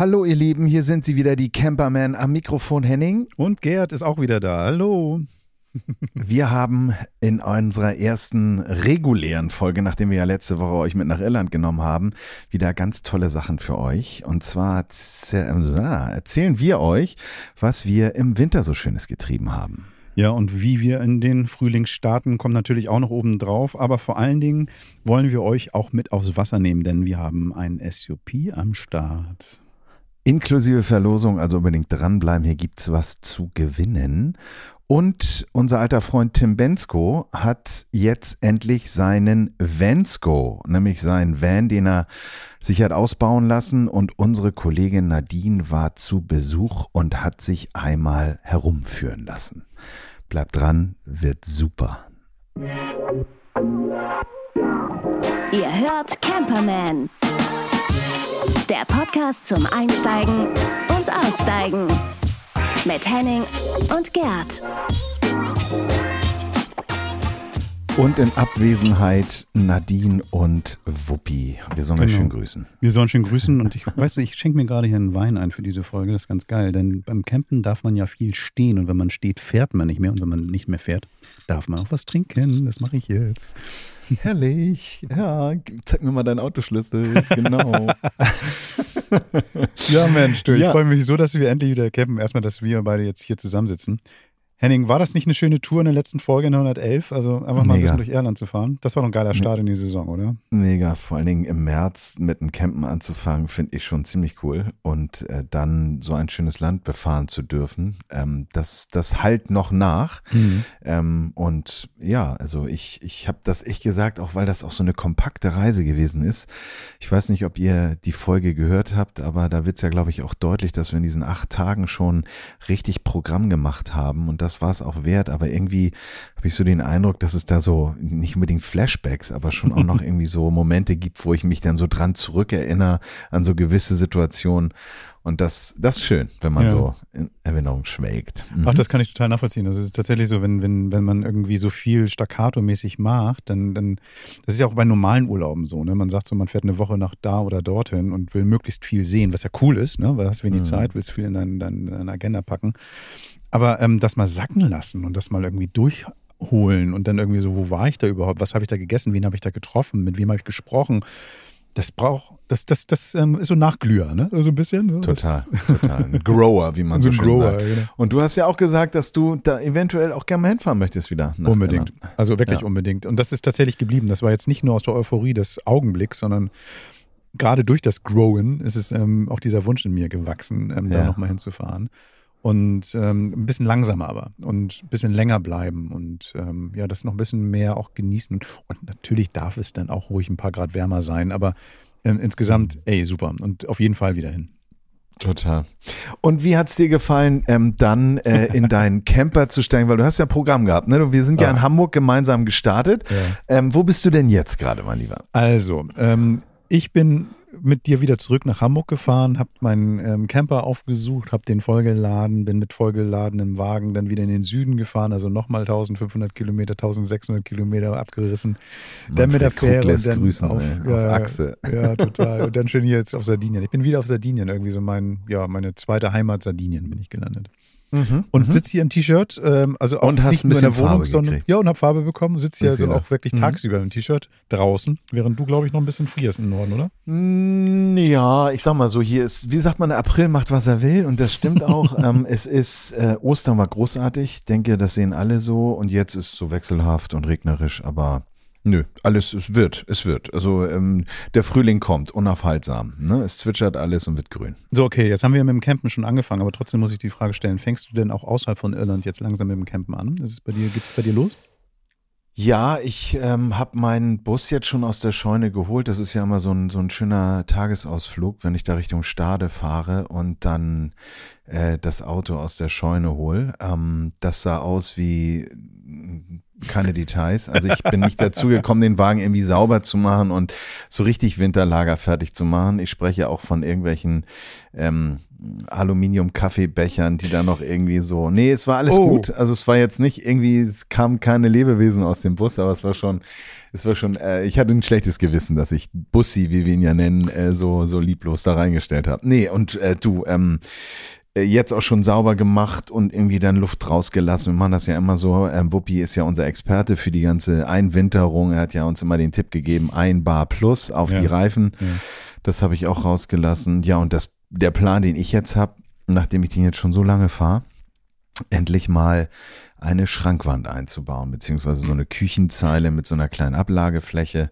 Hallo ihr Lieben, hier sind sie wieder, die Camperman am Mikrofon Henning. Und Gerd ist auch wieder da. Hallo. Wir haben in unserer ersten regulären Folge, nachdem wir ja letzte Woche euch mit nach Irland genommen haben, wieder ganz tolle Sachen für euch. Und zwar erzählen wir euch, was wir im Winter so Schönes getrieben haben. Ja, und wie wir in den Frühling starten, kommt natürlich auch noch oben drauf. Aber vor allen Dingen wollen wir euch auch mit aufs Wasser nehmen, denn wir haben ein SUP am Start. Inklusive Verlosung, also unbedingt dranbleiben, hier gibt es was zu gewinnen. Und unser alter Freund Tim Bensko hat jetzt endlich seinen Vansko, nämlich seinen Van, den er sich hat ausbauen lassen. Und unsere Kollegin Nadine war zu Besuch und hat sich einmal herumführen lassen. Bleibt dran, wird super. Ihr hört Camperman. Der Podcast zum Einsteigen und Aussteigen mit Henning und Gerd. Und in Abwesenheit Nadine und Wuppi. Wir sollen genau. euch schön grüßen. Wir sollen schön grüßen und ich weißt du, ich schenke mir gerade hier einen Wein ein für diese Folge. Das ist ganz geil, denn beim Campen darf man ja viel stehen und wenn man steht, fährt man nicht mehr und wenn man nicht mehr fährt, darf man auch was trinken. Das mache ich jetzt. Herrlich. Ja, zeig mir mal deinen Autoschlüssel. Genau. ja, Mensch, du, ich ja. freue mich so, dass wir endlich wieder campen. Erstmal, dass wir beide jetzt hier zusammensitzen. Henning, war das nicht eine schöne Tour in der letzten Folge in 111? Also einfach mal Mega. ein bisschen durch Irland zu fahren. Das war doch ein geiler Start in die Saison, oder? Mega, vor allen Dingen im März mit dem Campen anzufangen, finde ich schon ziemlich cool. Und äh, dann so ein schönes Land befahren zu dürfen, ähm, das, das halt noch nach. Mhm. Ähm, und ja, also ich, ich habe das echt gesagt, auch weil das auch so eine kompakte Reise gewesen ist. Ich weiß nicht, ob ihr die Folge gehört habt, aber da wird es ja, glaube ich, auch deutlich, dass wir in diesen acht Tagen schon richtig Programm gemacht haben und das das war es auch wert, aber irgendwie habe ich so den Eindruck, dass es da so nicht unbedingt Flashbacks, aber schon auch noch irgendwie so Momente gibt, wo ich mich dann so dran zurückerinnere an so gewisse Situationen. Und das, das ist schön, wenn man ja. so in Erinnerung schwelgt. Mhm. Ach, das kann ich total nachvollziehen. Das ist tatsächlich so, wenn, wenn, wenn man irgendwie so viel staccato-mäßig macht, dann, dann, das ist ja auch bei normalen Urlauben so, ne? Man sagt so, man fährt eine Woche nach da oder dorthin und will möglichst viel sehen, was ja cool ist, ne? Weil du hast wenig mhm. Zeit, willst viel in deine, deine, deine Agenda packen. Aber ähm, das mal sacken lassen und das mal irgendwie durchholen und dann irgendwie so, wo war ich da überhaupt? Was habe ich da gegessen? Wen habe ich da getroffen? Mit wem habe ich gesprochen? Das braucht, das, das, das ähm, ist so Nachglüher, ne? So ein bisschen. So. Total, total. Ein Grower, wie man so, so schön Grower, sagt. Genau. Und du hast ja auch gesagt, dass du da eventuell auch gerne mal hinfahren möchtest wieder. Unbedingt. Irland. Also wirklich ja. unbedingt. Und das ist tatsächlich geblieben. Das war jetzt nicht nur aus der Euphorie des Augenblicks, sondern gerade durch das Growen ist es ähm, auch dieser Wunsch in mir gewachsen, ähm, ja. da nochmal hinzufahren und ähm, ein bisschen langsamer aber und ein bisschen länger bleiben und ähm, ja, das noch ein bisschen mehr auch genießen. Und natürlich darf es dann auch ruhig ein paar Grad wärmer sein, aber äh, insgesamt, ey, super und auf jeden Fall wieder hin. Total. Und wie hat es dir gefallen, ähm, dann äh, in deinen Camper zu steigen? Weil du hast ja ein Programm gehabt, ne? Wir sind ja, ja in Hamburg gemeinsam gestartet. Ja. Ähm, wo bist du denn jetzt gerade, mein Lieber? Also, ähm, ich bin mit dir wieder zurück nach Hamburg gefahren, habe meinen ähm, Camper aufgesucht, habe den vollgeladen, bin mit vollgeladenem Wagen dann wieder in den Süden gefahren, also nochmal 1500 Kilometer, 1600 Kilometer abgerissen. Man dann mit der Fähre und dann grüßen, auf, ey, auf Achse. Ja, total. Und dann schön hier jetzt auf Sardinien. Ich bin wieder auf Sardinien, irgendwie so mein, ja, meine zweite Heimat Sardinien bin ich gelandet. Mhm, und mhm. sitze hier im T-Shirt, ähm, also auch und hast nicht nur in der Wohnung, sondern ja und habe Farbe bekommen. Sitze hier also auch wirklich mhm. tagsüber im T-Shirt draußen, während du glaube ich noch ein bisschen frierst im Norden, oder? Mm, ja, ich sag mal so, hier ist, wie sagt man, der April macht was er will und das stimmt auch. ähm, es ist äh, Ostern war großartig, ich denke, das sehen alle so und jetzt ist so wechselhaft und regnerisch, aber Nö, alles, es wird, es wird. Also ähm, der Frühling kommt, unaufhaltsam. Ne? Es zwitschert alles und wird grün. So, okay, jetzt haben wir mit dem Campen schon angefangen, aber trotzdem muss ich die Frage stellen, fängst du denn auch außerhalb von Irland jetzt langsam mit dem Campen an? Ist es bei dir, geht's bei dir los? Ja, ich ähm, habe meinen Bus jetzt schon aus der Scheune geholt. Das ist ja immer so ein, so ein schöner Tagesausflug, wenn ich da Richtung Stade fahre und dann äh, das Auto aus der Scheune hole. Ähm, das sah aus wie keine Details. Also ich bin nicht dazu gekommen, den Wagen irgendwie sauber zu machen und so richtig Winterlager fertig zu machen. Ich spreche auch von irgendwelchen ähm, Aluminium-Kaffeebechern, die da noch irgendwie so. Nee, es war alles oh. gut. Also es war jetzt nicht irgendwie, es kamen keine Lebewesen aus dem Bus, aber es war schon, es war schon, äh, ich hatte ein schlechtes Gewissen, dass ich Bussi, wie wir ihn ja nennen, äh, so, so lieblos da reingestellt habe. Nee, und äh, du, ähm, äh, jetzt auch schon sauber gemacht und irgendwie dann Luft rausgelassen. Wir machen das ja immer so. Ähm, Wuppi ist ja unser Experte für die ganze Einwinterung. Er hat ja uns immer den Tipp gegeben, ein Bar plus auf ja. die Reifen. Ja. Das habe ich auch rausgelassen. Ja, und das, der Plan, den ich jetzt habe, nachdem ich den jetzt schon so lange fahre, endlich mal eine Schrankwand einzubauen, beziehungsweise so eine Küchenzeile mit so einer kleinen Ablagefläche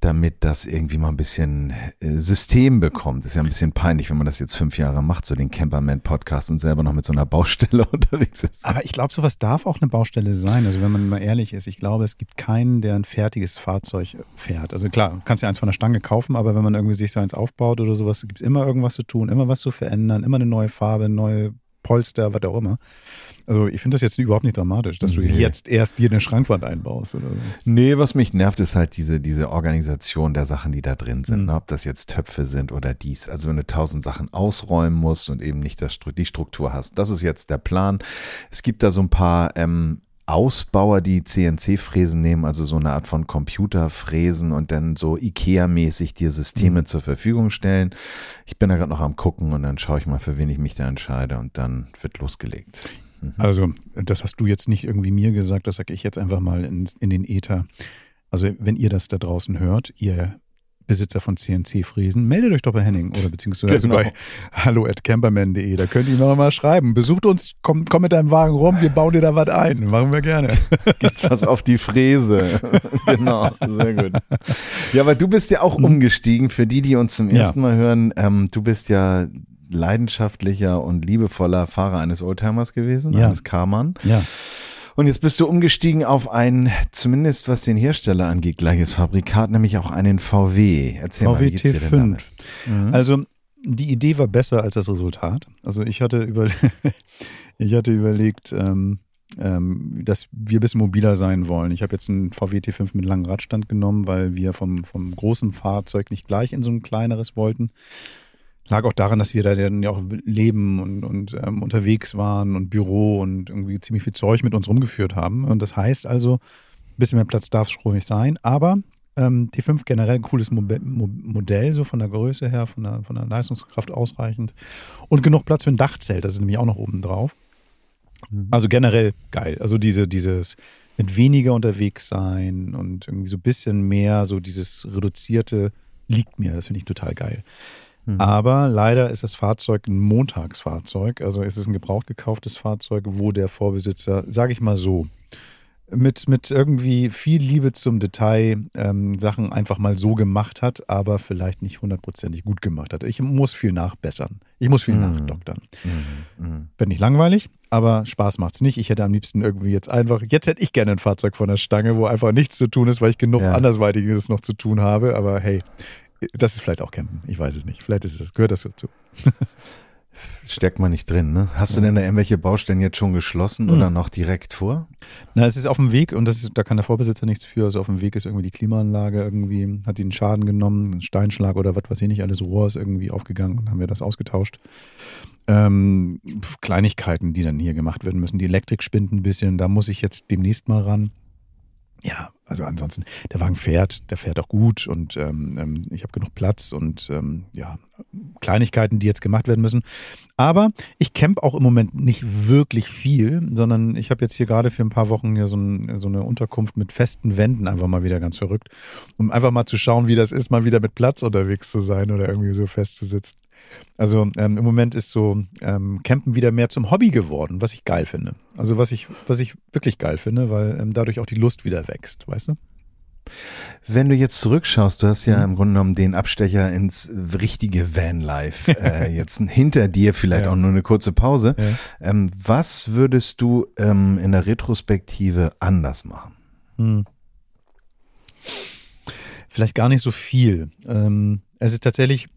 damit das irgendwie mal ein bisschen äh, System bekommt. Ist ja ein bisschen peinlich, wenn man das jetzt fünf Jahre macht, so den Camperman-Podcast und selber noch mit so einer Baustelle unterwegs ist. Aber ich glaube, sowas darf auch eine Baustelle sein. Also wenn man mal ehrlich ist, ich glaube, es gibt keinen, der ein fertiges Fahrzeug fährt. Also klar, du kannst ja eins von der Stange kaufen, aber wenn man irgendwie sich so eins aufbaut oder sowas, gibt es immer irgendwas zu tun, immer was zu verändern, immer eine neue Farbe, neue Polster, was auch immer. Also ich finde das jetzt überhaupt nicht dramatisch, dass du nee. jetzt erst dir eine Schrankwand einbaust oder so. Nee, was mich nervt, ist halt diese, diese Organisation der Sachen, die da drin sind. Mhm. Ne? Ob das jetzt Töpfe sind oder dies. Also wenn du tausend Sachen ausräumen musst und eben nicht das, die Struktur hast. Das ist jetzt der Plan. Es gibt da so ein paar ähm, Ausbauer, die CNC-Fräsen nehmen, also so eine Art von Computerfräsen und dann so IKEA-mäßig dir Systeme mhm. zur Verfügung stellen. Ich bin da gerade noch am gucken und dann schaue ich mal, für wen ich mich da entscheide und dann wird losgelegt. Mhm. Also, das hast du jetzt nicht irgendwie mir gesagt, das sage ich jetzt einfach mal in, in den Äther. Also, wenn ihr das da draußen hört, ihr Besitzer von CNC-Fräsen, meldet euch doch bei Henning oder beziehungsweise genau. bei hallo at camperman.de. Da könnt ihr noch mal schreiben. Besucht uns, komm, komm mit deinem Wagen rum, wir bauen dir da was ein. Machen wir gerne. Gibt's was auf die Fräse. genau, sehr gut. Ja, aber du bist ja auch mhm. umgestiegen. Für die, die uns zum ersten ja. Mal hören, ähm, du bist ja leidenschaftlicher und liebevoller Fahrer eines Oldtimers gewesen, ja. eines Karmann. Ja. Und jetzt bist du umgestiegen auf ein, zumindest was den Hersteller angeht, gleiches Fabrikat, nämlich auch einen VW. Erzähl VW mal, wie T5. Mhm. Also die Idee war besser als das Resultat. Also ich hatte, über, ich hatte überlegt, ähm, ähm, dass wir ein bisschen mobiler sein wollen. Ich habe jetzt einen VW T5 mit langem Radstand genommen, weil wir vom, vom großen Fahrzeug nicht gleich in so ein kleineres wollten. Lag auch daran, dass wir da dann ja auch leben und, und ähm, unterwegs waren und Büro und irgendwie ziemlich viel Zeug mit uns rumgeführt haben. Und das heißt also, ein bisschen mehr Platz darf es ruhig sein. Aber ähm, T5 generell ein cooles Mo Mo Modell, so von der Größe her, von der, von der Leistungskraft ausreichend. Und genug Platz für ein Dachzelt, das ist nämlich auch noch oben drauf. Mhm. Also generell geil. Also diese, dieses mit weniger unterwegs sein und irgendwie so ein bisschen mehr, so dieses reduzierte liegt mir. Das finde ich total geil. Mhm. Aber leider ist das Fahrzeug ein Montagsfahrzeug. Also es ist ein gebraucht gekauftes Fahrzeug, wo der Vorbesitzer, sage ich mal so, mit, mit irgendwie viel Liebe zum Detail ähm, Sachen einfach mal so gemacht hat, aber vielleicht nicht hundertprozentig gut gemacht hat. Ich muss viel nachbessern. Ich muss viel mhm. nachdoktern. Mhm. Mhm. Wird nicht langweilig, aber Spaß macht's nicht. Ich hätte am liebsten irgendwie jetzt einfach, jetzt hätte ich gerne ein Fahrzeug von der Stange, wo einfach nichts zu tun ist, weil ich genug ja. andersweitiges noch zu tun habe. Aber hey, das ist vielleicht auch Campen. Ich weiß es nicht. Vielleicht ist es, gehört das dazu. Steckt man nicht drin, ne? Hast du denn da irgendwelche Baustellen jetzt schon geschlossen oder hm. noch direkt vor? Na, es ist auf dem Weg und das ist, da kann der Vorbesitzer nichts für. Also auf dem Weg ist irgendwie die Klimaanlage irgendwie, hat ihn Schaden genommen, ein Steinschlag oder was weiß ich nicht, alles Rohr ist irgendwie aufgegangen und haben wir das ausgetauscht. Ähm, Kleinigkeiten, die dann hier gemacht werden müssen. Die Elektrik spinnt ein bisschen, da muss ich jetzt demnächst mal ran ja, also ansonsten, der Wagen fährt, der fährt auch gut und ähm, ähm, ich habe genug Platz und ähm, ja, Kleinigkeiten, die jetzt gemacht werden müssen. Aber ich camp auch im Moment nicht wirklich viel, sondern ich habe jetzt hier gerade für ein paar Wochen hier so, ein, so, eine Unterkunft mit festen Wänden einfach mal wieder ganz verrückt, um einfach mal zu schauen, wie das ist, mal wieder mit Platz unterwegs zu sein oder irgendwie so festzusitzen. Also ähm, im Moment ist so ähm, Campen wieder mehr zum Hobby geworden, was ich geil finde. Also was ich, was ich wirklich geil finde, weil ähm, dadurch auch die Lust wieder wächst, weißt du? Wenn du jetzt zurückschaust, du hast ja mhm. im Grunde genommen den Abstecher ins richtige Vanlife äh, jetzt hinter dir, vielleicht ja. auch nur eine kurze Pause. Ja. Ähm, was würdest du ähm, in der Retrospektive anders machen? Hm. Vielleicht gar nicht so viel. Ähm, es ist tatsächlich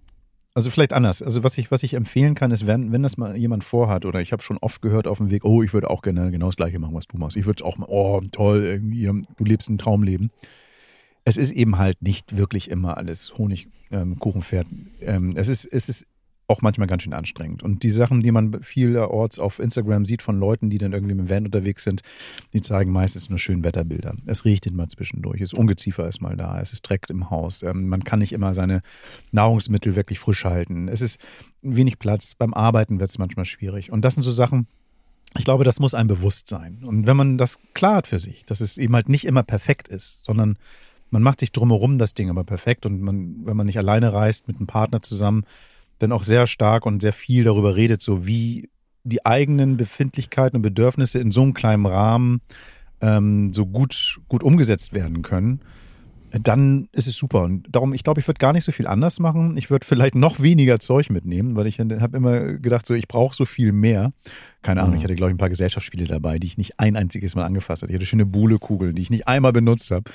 Also vielleicht anders. Also was ich, was ich empfehlen kann, ist, wenn, wenn das mal jemand vorhat, oder ich habe schon oft gehört auf dem Weg, oh, ich würde auch gerne genau das gleiche machen, was du machst. Ich würde auch mal, oh, toll, irgendwie, du lebst ein Traumleben. Es ist eben halt nicht wirklich immer alles Honigkuchenpferd. Ähm, ähm, es, ist, es ist auch manchmal ganz schön anstrengend. Und die Sachen, die man vielerorts auf Instagram sieht von Leuten, die dann irgendwie mit dem Van unterwegs sind, die zeigen meistens nur schöne Wetterbilder. Es riecht immer zwischendurch, es Ungeziefer ist mal da, es ist Dreck im Haus, ähm, man kann nicht immer seine Nahrungsmittel wirklich frisch halten. Es ist wenig Platz, beim Arbeiten wird es manchmal schwierig. Und das sind so Sachen, ich glaube, das muss einem bewusst sein. Und wenn man das klar hat für sich, dass es eben halt nicht immer perfekt ist, sondern man macht sich drumherum das Ding aber perfekt und man, wenn man nicht alleine reist, mit einem Partner zusammen, dann auch sehr stark und sehr viel darüber redet, so wie die eigenen Befindlichkeiten und Bedürfnisse in so einem kleinen Rahmen ähm, so gut, gut umgesetzt werden können dann ist es super. Und darum, ich glaube, ich würde gar nicht so viel anders machen. Ich würde vielleicht noch weniger Zeug mitnehmen, weil ich habe immer gedacht, so ich brauche so viel mehr. Keine Ahnung, mhm. ich hatte, glaube ich, ein paar Gesellschaftsspiele dabei, die ich nicht ein einziges Mal angefasst habe. Ich hatte schöne Buhlekugeln, die ich nicht einmal benutzt habe.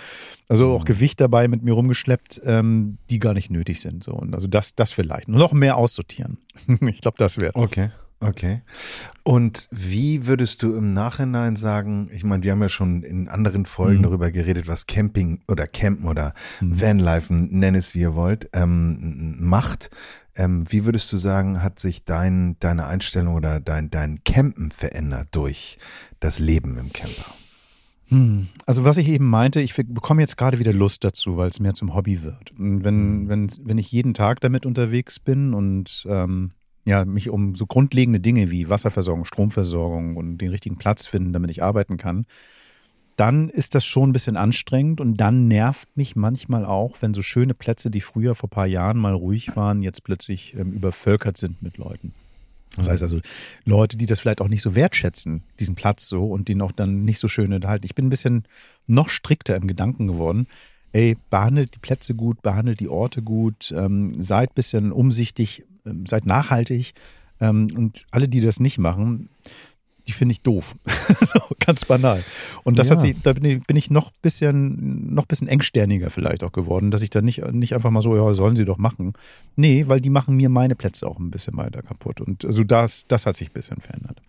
Also auch mhm. Gewicht dabei mit mir rumgeschleppt, ähm, die gar nicht nötig sind. So. Und also das, das vielleicht. Nur noch mehr aussortieren. ich glaube, das wäre Okay. Okay. Und wie würdest du im Nachhinein sagen, ich meine, wir haben ja schon in anderen Folgen mhm. darüber geredet, was Camping oder Campen oder mhm. Vanlifen, nenn es wie ihr wollt, ähm, macht. Ähm, wie würdest du sagen, hat sich dein, deine Einstellung oder dein, dein Campen verändert durch das Leben im Camper? Hm. Also was ich eben meinte, ich bekomme jetzt gerade wieder Lust dazu, weil es mehr zum Hobby wird. Und wenn, mhm. wenn, wenn ich jeden Tag damit unterwegs bin und ähm, ja, mich um so grundlegende Dinge wie Wasserversorgung, Stromversorgung und den richtigen Platz finden, damit ich arbeiten kann, dann ist das schon ein bisschen anstrengend und dann nervt mich manchmal auch, wenn so schöne Plätze, die früher vor ein paar Jahren mal ruhig waren, jetzt plötzlich ähm, übervölkert sind mit Leuten. Das heißt also, Leute, die das vielleicht auch nicht so wertschätzen, diesen Platz so und den auch dann nicht so schön enthalten. Ich bin ein bisschen noch strikter im Gedanken geworden. Ey, behandelt die Plätze gut, behandelt die Orte gut, ähm, seid ein bisschen umsichtig, seid nachhaltig. Ähm, und alle, die das nicht machen, die finde ich doof. so, ganz banal. Und das ja. hat sich, da bin ich, bin ich noch bisschen, noch bisschen engsterniger vielleicht auch geworden, dass ich da nicht, nicht einfach mal so, ja, sollen sie doch machen. Nee, weil die machen mir meine Plätze auch ein bisschen weiter kaputt. Und also das, das hat sich ein bisschen verändert.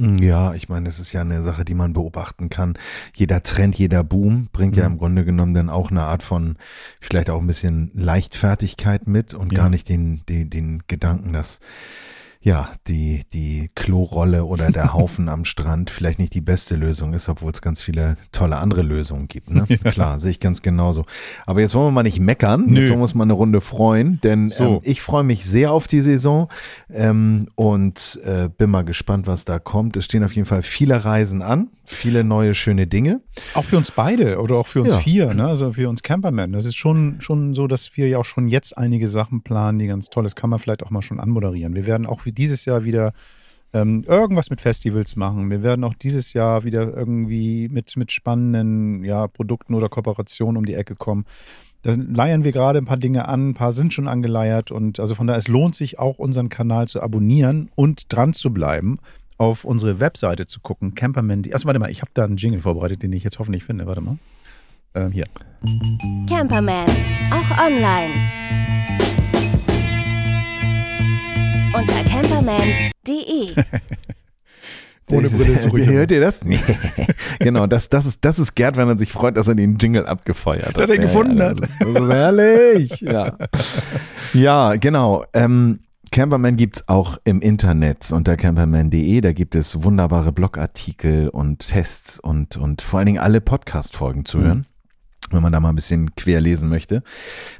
Mm, ja, ich meine, es ist ja eine Sache, die man beobachten kann. Jeder Trend, jeder Boom bringt mhm. ja im Grunde genommen dann auch eine Art von vielleicht auch ein bisschen Leichtfertigkeit mit und ja. gar nicht den, den, den Gedanken, dass ja, die, die Klorolle oder der Haufen am Strand vielleicht nicht die beste Lösung ist, obwohl es ganz viele tolle andere Lösungen gibt. Ne? Ja. Klar, sehe ich ganz genauso. Aber jetzt wollen wir mal nicht meckern, Nö. jetzt wollen wir uns mal eine Runde freuen, denn so. ähm, ich freue mich sehr auf die Saison ähm, und äh, bin mal gespannt, was da kommt. Es stehen auf jeden Fall viele Reisen an, viele neue schöne Dinge. Auch für uns beide oder auch für uns ja. vier, ne? also für uns Campermen. Das ist schon, schon so, dass wir ja auch schon jetzt einige Sachen planen, die ganz toll ist. Kann man vielleicht auch mal schon anmoderieren. Wir werden auch wie dieses Jahr wieder ähm, irgendwas mit Festivals machen. Wir werden auch dieses Jahr wieder irgendwie mit, mit spannenden ja, Produkten oder Kooperationen um die Ecke kommen. Da leiern wir gerade ein paar Dinge an, ein paar sind schon angeleiert und also von daher, es lohnt sich auch, unseren Kanal zu abonnieren und dran zu bleiben, auf unsere Webseite zu gucken. Camperman. Achso, warte mal, ich habe da einen Jingle vorbereitet, den ich jetzt hoffentlich finde. Warte mal. Ähm, hier. Camperman, auch online. Unter camperman.de. Ohne Brille ist ruhig. Hört ihr das? Nee. genau, das, das, ist, das ist Gerd, wenn er sich freut, dass er den Jingle abgefeuert hat. Dass er gefunden ja, hat. Das ist herrlich. Ja, ja genau. Ähm, Camperman gibt's auch im Internet unter camperman.de. Da gibt es wunderbare Blogartikel und Tests und, und vor allen Dingen alle Podcast-Folgen zu hören wenn man da mal ein bisschen quer lesen möchte.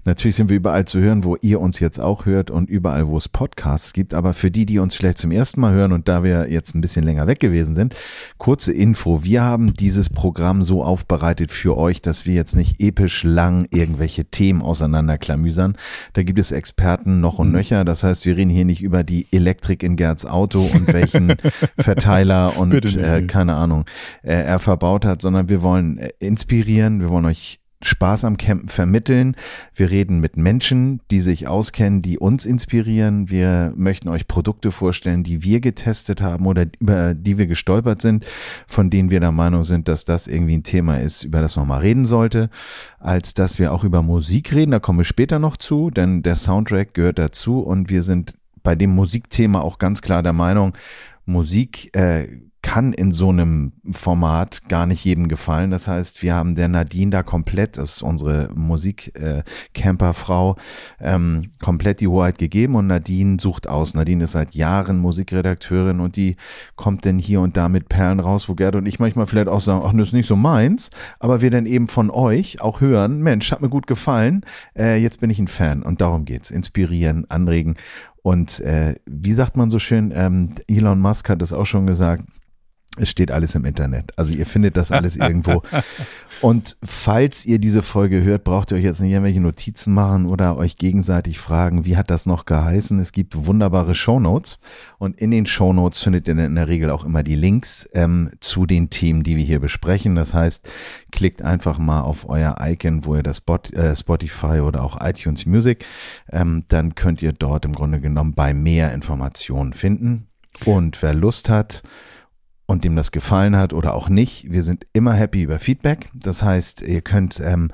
Natürlich sind wir überall zu hören, wo ihr uns jetzt auch hört und überall, wo es Podcasts gibt. Aber für die, die uns vielleicht zum ersten Mal hören und da wir jetzt ein bisschen länger weg gewesen sind, kurze Info. Wir haben dieses Programm so aufbereitet für euch, dass wir jetzt nicht episch lang irgendwelche Themen auseinanderklamüsern. Da gibt es Experten noch und mhm. nöcher. Das heißt, wir reden hier nicht über die Elektrik in Gerds Auto und welchen Verteiler und äh, keine Ahnung äh, er verbaut hat, sondern wir wollen äh, inspirieren, wir wollen euch Spaß am Campen vermitteln. Wir reden mit Menschen, die sich auskennen, die uns inspirieren. Wir möchten euch Produkte vorstellen, die wir getestet haben oder über die wir gestolpert sind, von denen wir der Meinung sind, dass das irgendwie ein Thema ist, über das man mal reden sollte, als dass wir auch über Musik reden. Da kommen wir später noch zu, denn der Soundtrack gehört dazu und wir sind bei dem Musikthema auch ganz klar der Meinung, Musik äh, kann in so einem Format gar nicht jedem gefallen. Das heißt, wir haben der Nadine da komplett, das ist unsere Musikcamper-Frau, äh, ähm, komplett die Hoheit gegeben und Nadine sucht aus. Nadine ist seit Jahren Musikredakteurin und die kommt denn hier und da mit Perlen raus, wo Gerd und ich manchmal vielleicht auch sagen, ach, das ist nicht so meins, aber wir dann eben von euch auch hören, Mensch, hat mir gut gefallen, äh, jetzt bin ich ein Fan und darum geht's. Inspirieren, anregen und äh, wie sagt man so schön, ähm, Elon Musk hat es auch schon gesagt, es steht alles im Internet. Also ihr findet das alles irgendwo. Und falls ihr diese Folge hört, braucht ihr euch jetzt nicht irgendwelche Notizen machen oder euch gegenseitig fragen, wie hat das noch geheißen? Es gibt wunderbare Shownotes und in den Shownotes findet ihr in der Regel auch immer die Links ähm, zu den Themen, die wir hier besprechen. Das heißt, klickt einfach mal auf euer Icon, wo ihr das Spot, äh, Spotify oder auch iTunes Music, ähm, dann könnt ihr dort im Grunde genommen bei mehr Informationen finden. Und wer Lust hat, und dem das gefallen hat oder auch nicht. Wir sind immer happy über Feedback. Das heißt, ihr könnt ähm,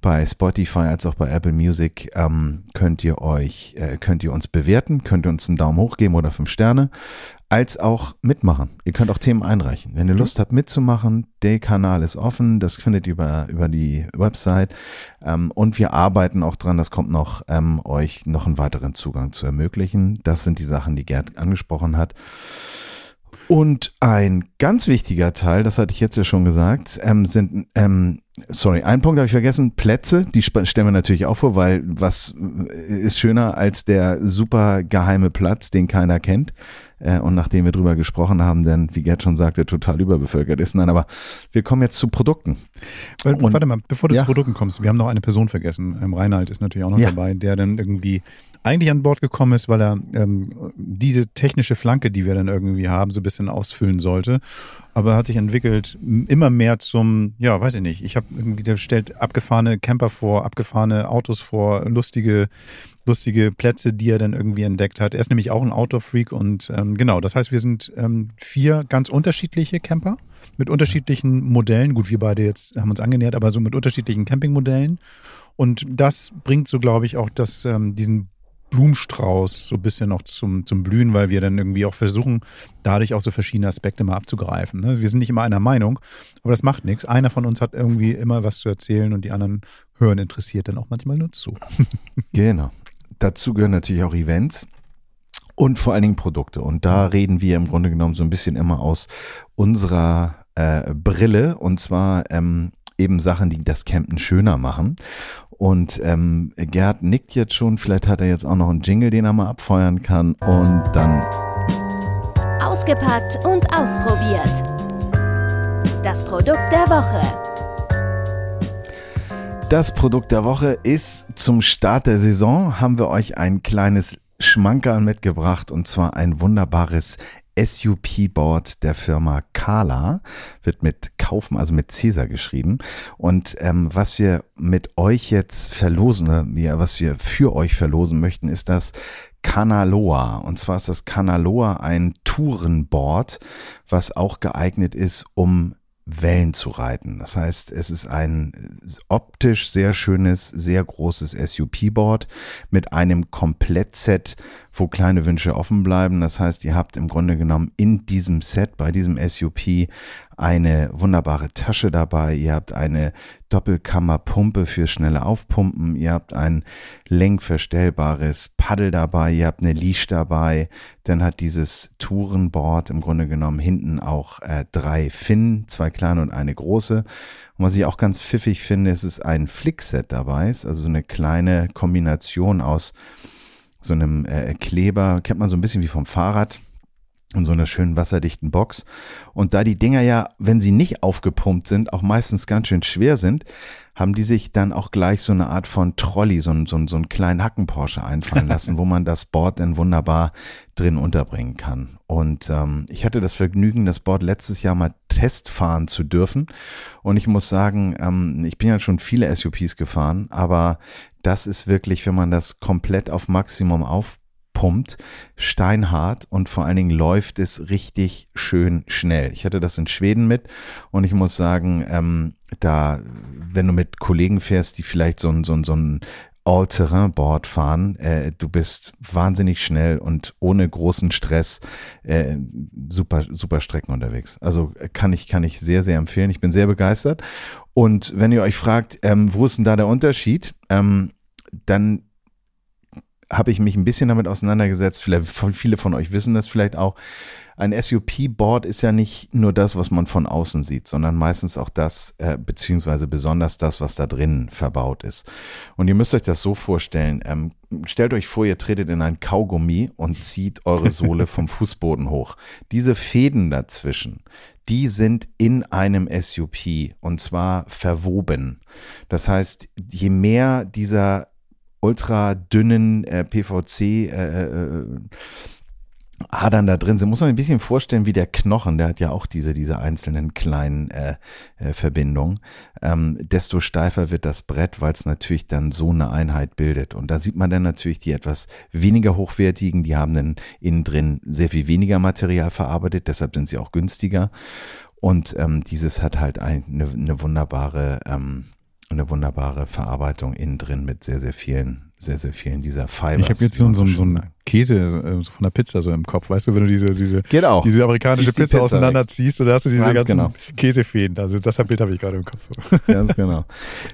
bei Spotify als auch bei Apple Music ähm, könnt ihr euch, äh, könnt ihr uns bewerten, könnt ihr uns einen Daumen hoch geben oder fünf Sterne, als auch mitmachen. Ihr könnt auch Themen einreichen. Wenn ihr Lust habt mitzumachen, der Kanal ist offen. Das findet ihr über, über die Website. Ähm, und wir arbeiten auch dran, das kommt noch, ähm, euch noch einen weiteren Zugang zu ermöglichen. Das sind die Sachen, die Gerd angesprochen hat. Und ein ganz wichtiger Teil, das hatte ich jetzt ja schon gesagt, ähm, sind, ähm, sorry, ein Punkt habe ich vergessen, Plätze, die stellen wir natürlich auch vor, weil was ist schöner als der super geheime Platz, den keiner kennt äh, und nachdem wir drüber gesprochen haben, denn wie Gerd schon sagte, total überbevölkert ist. Nein, aber wir kommen jetzt zu Produkten. Und, Warte mal, bevor du ja. zu Produkten kommst, wir haben noch eine Person vergessen. Ähm, Reinhard ist natürlich auch noch ja. dabei, der dann irgendwie eigentlich an Bord gekommen ist, weil er ähm, diese technische Flanke, die wir dann irgendwie haben, so ein bisschen ausfüllen sollte. Aber hat sich entwickelt immer mehr zum, ja, weiß ich nicht. Ich habe irgendwie, der stellt abgefahrene Camper vor, abgefahrene Autos vor, lustige, lustige Plätze, die er dann irgendwie entdeckt hat. Er ist nämlich auch ein Outdoor-Freak und ähm, genau, das heißt, wir sind ähm, vier ganz unterschiedliche Camper mit unterschiedlichen Modellen. Gut, wir beide jetzt haben uns angenähert, aber so mit unterschiedlichen Campingmodellen. Und das bringt so, glaube ich, auch das, ähm, diesen Blumenstrauß so ein bisschen noch zum, zum Blühen, weil wir dann irgendwie auch versuchen, dadurch auch so verschiedene Aspekte mal abzugreifen. Ne? Wir sind nicht immer einer Meinung, aber das macht nichts. Einer von uns hat irgendwie immer was zu erzählen und die anderen hören interessiert dann auch manchmal nur zu. genau. Dazu gehören natürlich auch Events und vor allen Dingen Produkte. Und da reden wir im Grunde genommen so ein bisschen immer aus unserer äh, Brille und zwar ähm, eben Sachen, die das Campen schöner machen. Und ähm, Gerd nickt jetzt schon, vielleicht hat er jetzt auch noch einen Jingle, den er mal abfeuern kann. Und dann. Ausgepackt und ausprobiert. Das Produkt der Woche. Das Produkt der Woche ist zum Start der Saison, haben wir euch ein kleines Schmankerl mitgebracht und zwar ein wunderbares SUP-Board der Firma Kala, wird mit Kaufen, also mit Cäsar geschrieben. Und ähm, was wir mit euch jetzt verlosen, ja, was wir für euch verlosen möchten, ist das Kanaloa. Und zwar ist das Kanaloa ein Tourenboard, was auch geeignet ist, um Wellen zu reiten. Das heißt, es ist ein optisch sehr schönes, sehr großes SUP-Board mit einem Komplettset, wo kleine Wünsche offen bleiben. Das heißt, ihr habt im Grunde genommen in diesem Set, bei diesem SUP, eine wunderbare Tasche dabei, ihr habt eine Doppelkammerpumpe für schnelle Aufpumpen, ihr habt ein lenkverstellbares Paddel dabei, ihr habt eine Leash dabei, dann hat dieses Tourenboard im Grunde genommen hinten auch äh, drei Finnen, zwei kleine und eine große. Und was ich auch ganz pfiffig finde, ist, ist ein Flickset dabei, ist also so eine kleine Kombination aus so einem äh, Kleber, kennt man so ein bisschen wie vom Fahrrad in so einer schönen wasserdichten Box. Und da die Dinger ja, wenn sie nicht aufgepumpt sind, auch meistens ganz schön schwer sind, haben die sich dann auch gleich so eine Art von Trolley, so, so, so einen kleinen Hacken-Porsche einfallen lassen, wo man das Board dann wunderbar drin unterbringen kann. Und ähm, ich hatte das Vergnügen, das Board letztes Jahr mal testfahren zu dürfen. Und ich muss sagen, ähm, ich bin ja schon viele SUPs gefahren, aber das ist wirklich, wenn man das komplett auf Maximum auf pumpt, steinhart und vor allen Dingen läuft es richtig schön schnell. Ich hatte das in Schweden mit und ich muss sagen, ähm, da, wenn du mit Kollegen fährst, die vielleicht so ein, so ein, so ein All-Terrain-Board fahren. Äh, du bist wahnsinnig schnell und ohne großen Stress äh, super, super Strecken unterwegs. Also äh, kann ich, kann ich sehr, sehr empfehlen. Ich bin sehr begeistert. Und wenn ihr euch fragt, ähm, wo ist denn da der Unterschied, ähm, dann habe ich mich ein bisschen damit auseinandergesetzt. Vielleicht viele von euch wissen das vielleicht auch. Ein SUP-Board ist ja nicht nur das, was man von außen sieht, sondern meistens auch das, äh, beziehungsweise besonders das, was da drin verbaut ist. Und ihr müsst euch das so vorstellen. Ähm, stellt euch vor, ihr tretet in ein Kaugummi und zieht eure Sohle vom Fußboden hoch. Diese Fäden dazwischen, die sind in einem SUP und zwar verwoben. Das heißt, je mehr dieser ultra dünnen äh, PVC äh, äh, Adern da drin sind. Muss man ein bisschen vorstellen wie der Knochen, der hat ja auch diese, diese einzelnen kleinen äh, äh, Verbindungen. Ähm, desto steifer wird das Brett, weil es natürlich dann so eine Einheit bildet. Und da sieht man dann natürlich die etwas weniger hochwertigen, die haben dann innen drin sehr viel weniger Material verarbeitet, deshalb sind sie auch günstiger. Und ähm, dieses hat halt eine, eine wunderbare ähm, eine wunderbare Verarbeitung innen drin mit sehr, sehr vielen, sehr, sehr vielen dieser Fibers. Ich habe jetzt so, so, so ein Käse äh, von der Pizza so im Kopf, weißt du, wenn du diese, diese, diese amerikanische Pizza, Pizza, auseinanderziehst oder hast du diese Ganz ganzen genau. Käsefäden. Also das Bild habe ich gerade im Kopf. So. Ganz genau.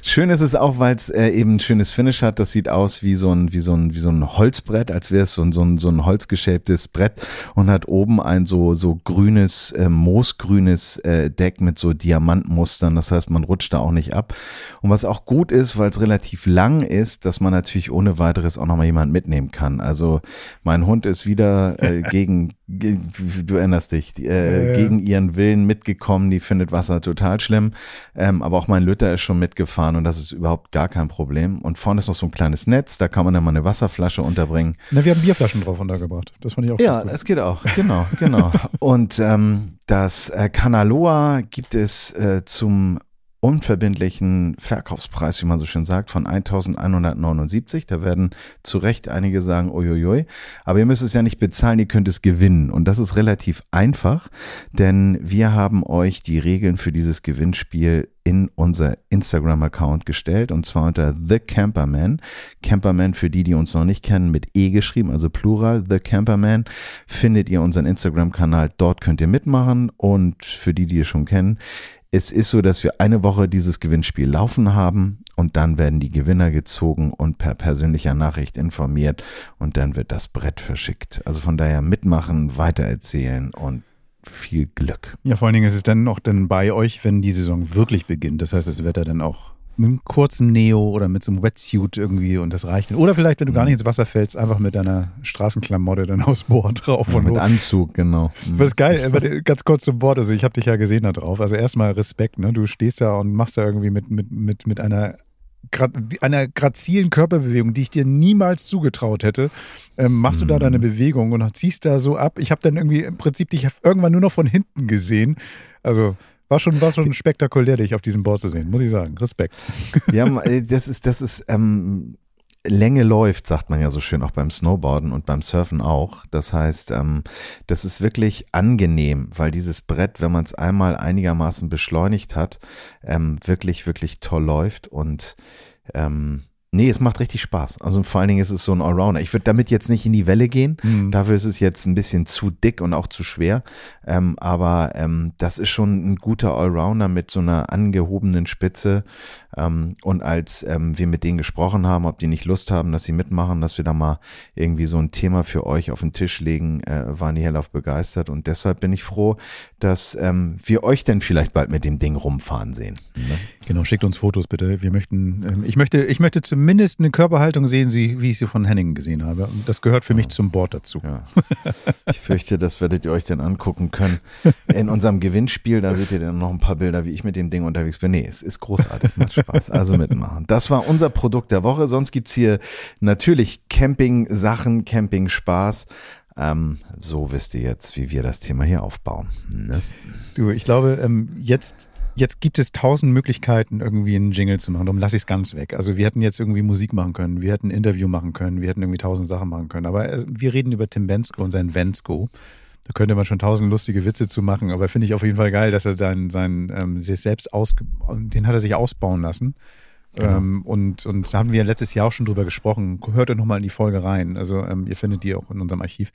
Schön ist es auch, weil es äh, eben ein schönes Finish hat. Das sieht aus wie so ein, wie so ein, wie so ein Holzbrett, als wäre es so ein, so ein, so ein holzgeschäbtes Brett und hat oben ein so, so grünes, äh, moosgrünes äh, Deck mit so Diamantmustern. Das heißt, man rutscht da auch nicht ab. Und was auch gut ist, weil es relativ lang ist, dass man natürlich ohne weiteres auch nochmal jemand mitnehmen kann. Also mein Hund ist wieder äh, gegen, ge, du erinnerst dich, äh, ja, gegen ihren Willen mitgekommen. Die findet Wasser total schlimm. Ähm, aber auch mein Lütter ist schon mitgefahren und das ist überhaupt gar kein Problem. Und vorne ist noch so ein kleines Netz, da kann man dann mal eine Wasserflasche unterbringen. Na, wir haben Bierflaschen drauf untergebracht. Das fand ich auch Ja, es geht auch. Genau, genau. und ähm, das äh, Kanaloa gibt es äh, zum unverbindlichen Verkaufspreis, wie man so schön sagt, von 1179. Da werden zu Recht einige sagen, uiuiui. Aber ihr müsst es ja nicht bezahlen, ihr könnt es gewinnen. Und das ist relativ einfach, denn wir haben euch die Regeln für dieses Gewinnspiel in unser Instagram-Account gestellt und zwar unter The Camperman. Camperman für die, die uns noch nicht kennen, mit E geschrieben, also Plural. The Camperman findet ihr unseren Instagram-Kanal. Dort könnt ihr mitmachen und für die, die ihr schon kennen, es ist so, dass wir eine Woche dieses Gewinnspiel laufen haben und dann werden die Gewinner gezogen und per persönlicher Nachricht informiert und dann wird das Brett verschickt. Also von daher mitmachen, weitererzählen und viel Glück. Ja, vor allen Dingen ist es dann auch dann bei euch, wenn die Saison wirklich beginnt. Das heißt, das Wetter dann auch mit einem kurzen Neo oder mit so einem Wetsuit irgendwie und das reicht. Oder vielleicht, wenn du gar nicht ins Wasser fällst, einfach mit deiner Straßenklamotte dann aus Bord drauf. Ja, und mit Anzug, genau. Mhm. Das ist geil, ganz kurz zum Bord, also ich habe dich ja gesehen da drauf. Also erstmal Respekt, ne? Du stehst da und machst da irgendwie mit, mit, mit, mit einer einer grazilen Körperbewegung, die ich dir niemals zugetraut hätte, ähm, machst du da deine mhm. Bewegung und ziehst da so ab. Ich habe dann irgendwie im Prinzip dich irgendwann nur noch von hinten gesehen. Also war schon, war schon spektakulär, dich auf diesem Board zu sehen, muss ich sagen. Respekt. Ja, äh, das ist, das ist, ähm, Länge läuft, sagt man ja so schön, auch beim Snowboarden und beim Surfen auch. Das heißt, ähm, das ist wirklich angenehm, weil dieses Brett, wenn man es einmal einigermaßen beschleunigt hat, ähm, wirklich, wirklich toll läuft und ähm, Nee, es macht richtig Spaß. Also vor allen Dingen ist es so ein Allrounder. Ich würde damit jetzt nicht in die Welle gehen. Mhm. Dafür ist es jetzt ein bisschen zu dick und auch zu schwer. Ähm, aber ähm, das ist schon ein guter Allrounder mit so einer angehobenen Spitze. Ähm, und als ähm, wir mit denen gesprochen haben, ob die nicht Lust haben, dass sie mitmachen, dass wir da mal irgendwie so ein Thema für euch auf den Tisch legen, äh, waren die hellauf begeistert. Und deshalb bin ich froh, dass ähm, wir euch denn vielleicht bald mit dem Ding rumfahren sehen. Ne? Genau, schickt uns Fotos bitte. Wir möchten, ähm, ich möchte, ich möchte zu zumindest eine Körperhaltung sehen, wie ich sie von Henning gesehen habe. Und das gehört für mich zum Board dazu. Ja. Ich fürchte, das werdet ihr euch dann angucken können. In unserem Gewinnspiel, da seht ihr dann noch ein paar Bilder, wie ich mit dem Ding unterwegs bin. Nee, es ist großartig, macht Spaß. Also mitmachen. Das war unser Produkt der Woche. Sonst gibt's hier natürlich Camping-Sachen, Camping-Spaß. Ähm, so wisst ihr jetzt, wie wir das Thema hier aufbauen. Ne? Du, ich glaube, ähm, jetzt Jetzt gibt es tausend Möglichkeiten, irgendwie einen Jingle zu machen. Darum lasse ich es ganz weg. Also wir hätten jetzt irgendwie Musik machen können, wir hätten ein Interview machen können, wir hätten irgendwie tausend Sachen machen können. Aber äh, wir reden über Tim Bensko und sein Vensko. Da könnte man schon tausend lustige Witze zu machen, aber finde ich auf jeden Fall geil, dass er dann sein, ähm, sich selbst aus, den hat er sich ausbauen lassen. Genau. Ähm, und, und da haben wir letztes Jahr auch schon drüber gesprochen. Hört doch nochmal in die Folge rein. Also ähm, ihr findet die auch in unserem Archiv.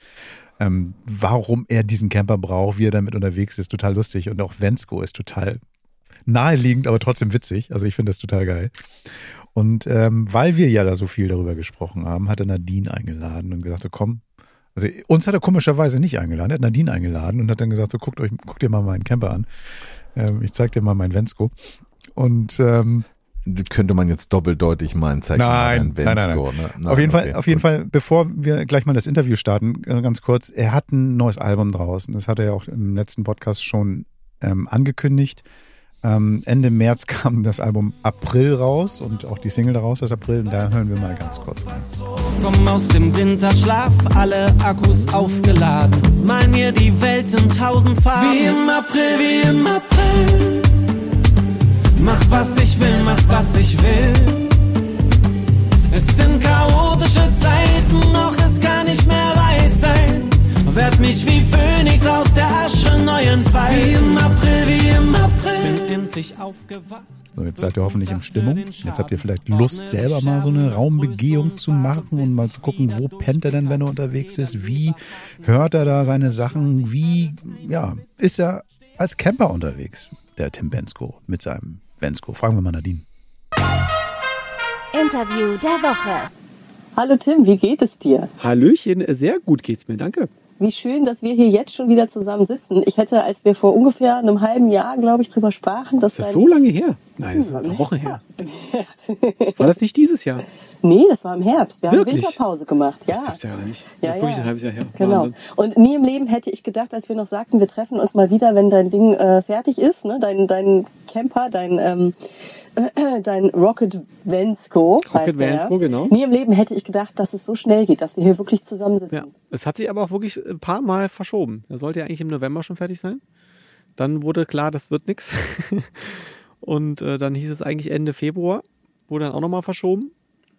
Ähm, warum er diesen Camper braucht, wie er damit unterwegs ist, total lustig. Und auch Vensko ist total naheliegend, aber trotzdem witzig. Also ich finde das total geil. Und ähm, weil wir ja da so viel darüber gesprochen haben, hat er Nadine eingeladen und gesagt, so, komm. Also uns hat er komischerweise nicht eingeladen, er hat Nadine eingeladen und hat dann gesagt, so guckt euch, guckt dir mal meinen Camper an. Ähm, ich zeig dir mal meinen Vensko. Und ähm, könnte man jetzt doppeldeutig meinen, zeig nein, nein, nein, nein. Ne? Nein, auf jeden okay, Fall, auf jeden Fall, bevor wir gleich mal das Interview starten, äh, ganz kurz, er hat ein neues Album draußen. Das hat er ja auch im letzten Podcast schon ähm, angekündigt. Ähm, Ende März kam das Album April raus und auch die Single daraus aus April. Und da hören wir mal ganz kurz rein. Komm aus dem Winterschlaf, alle Akkus aufgeladen. Mal mir die Welt in tausend Farben. Wie im April, wie im April. Mach was ich will, mach was ich will. Es sind chaotische Zeiten, doch es kann nicht mehr weit sein. Werd mich wie Phönix aus der Asche neu entfalten. Wie im April, wie im April. Bin endlich aufgewacht. So, jetzt seid ihr hoffentlich in Stimmung. Jetzt habt ihr vielleicht Lust, selber mal so eine Raumbegehung zu machen und mal zu gucken, wo pennt er denn, wenn er unterwegs ist? Wie hört er da seine Sachen? Wie, ja, ist er als Camper unterwegs, der Tim Bensko mit seinem Bensko? Fragen wir mal Nadine. Interview der Woche. Hallo Tim, wie geht es dir? Hallöchen, sehr gut geht's mir, danke wie schön, dass wir hier jetzt schon wieder zusammen sitzen. Ich hätte, als wir vor ungefähr einem halben Jahr, glaube ich, drüber sprachen, dass. Ist das so lange her? Nein, das ist eine Woche her. War das nicht dieses Jahr? Nee, das war im Herbst. Wir Wirklich? haben Winterpause gemacht. Ja. Das gibt's ja gar nicht. Ja, das ist wirklich ja. ein halbes Jahr her. Genau. Wahnsinn. Und nie im Leben hätte ich gedacht, als wir noch sagten, wir treffen uns mal wieder, wenn dein Ding äh, fertig ist, ne? dein, dein Camper, dein, ähm, äh, dein Rocket Vensko. Rocket Vensko, genau. Nie im Leben hätte ich gedacht, dass es so schnell geht, dass wir hier wirklich zusammensitzen. Ja. Es hat sich aber auch wirklich ein paar Mal verschoben. Er sollte ja eigentlich im November schon fertig sein. Dann wurde klar, das wird nichts. Und äh, dann hieß es eigentlich Ende Februar. Wurde dann auch nochmal verschoben.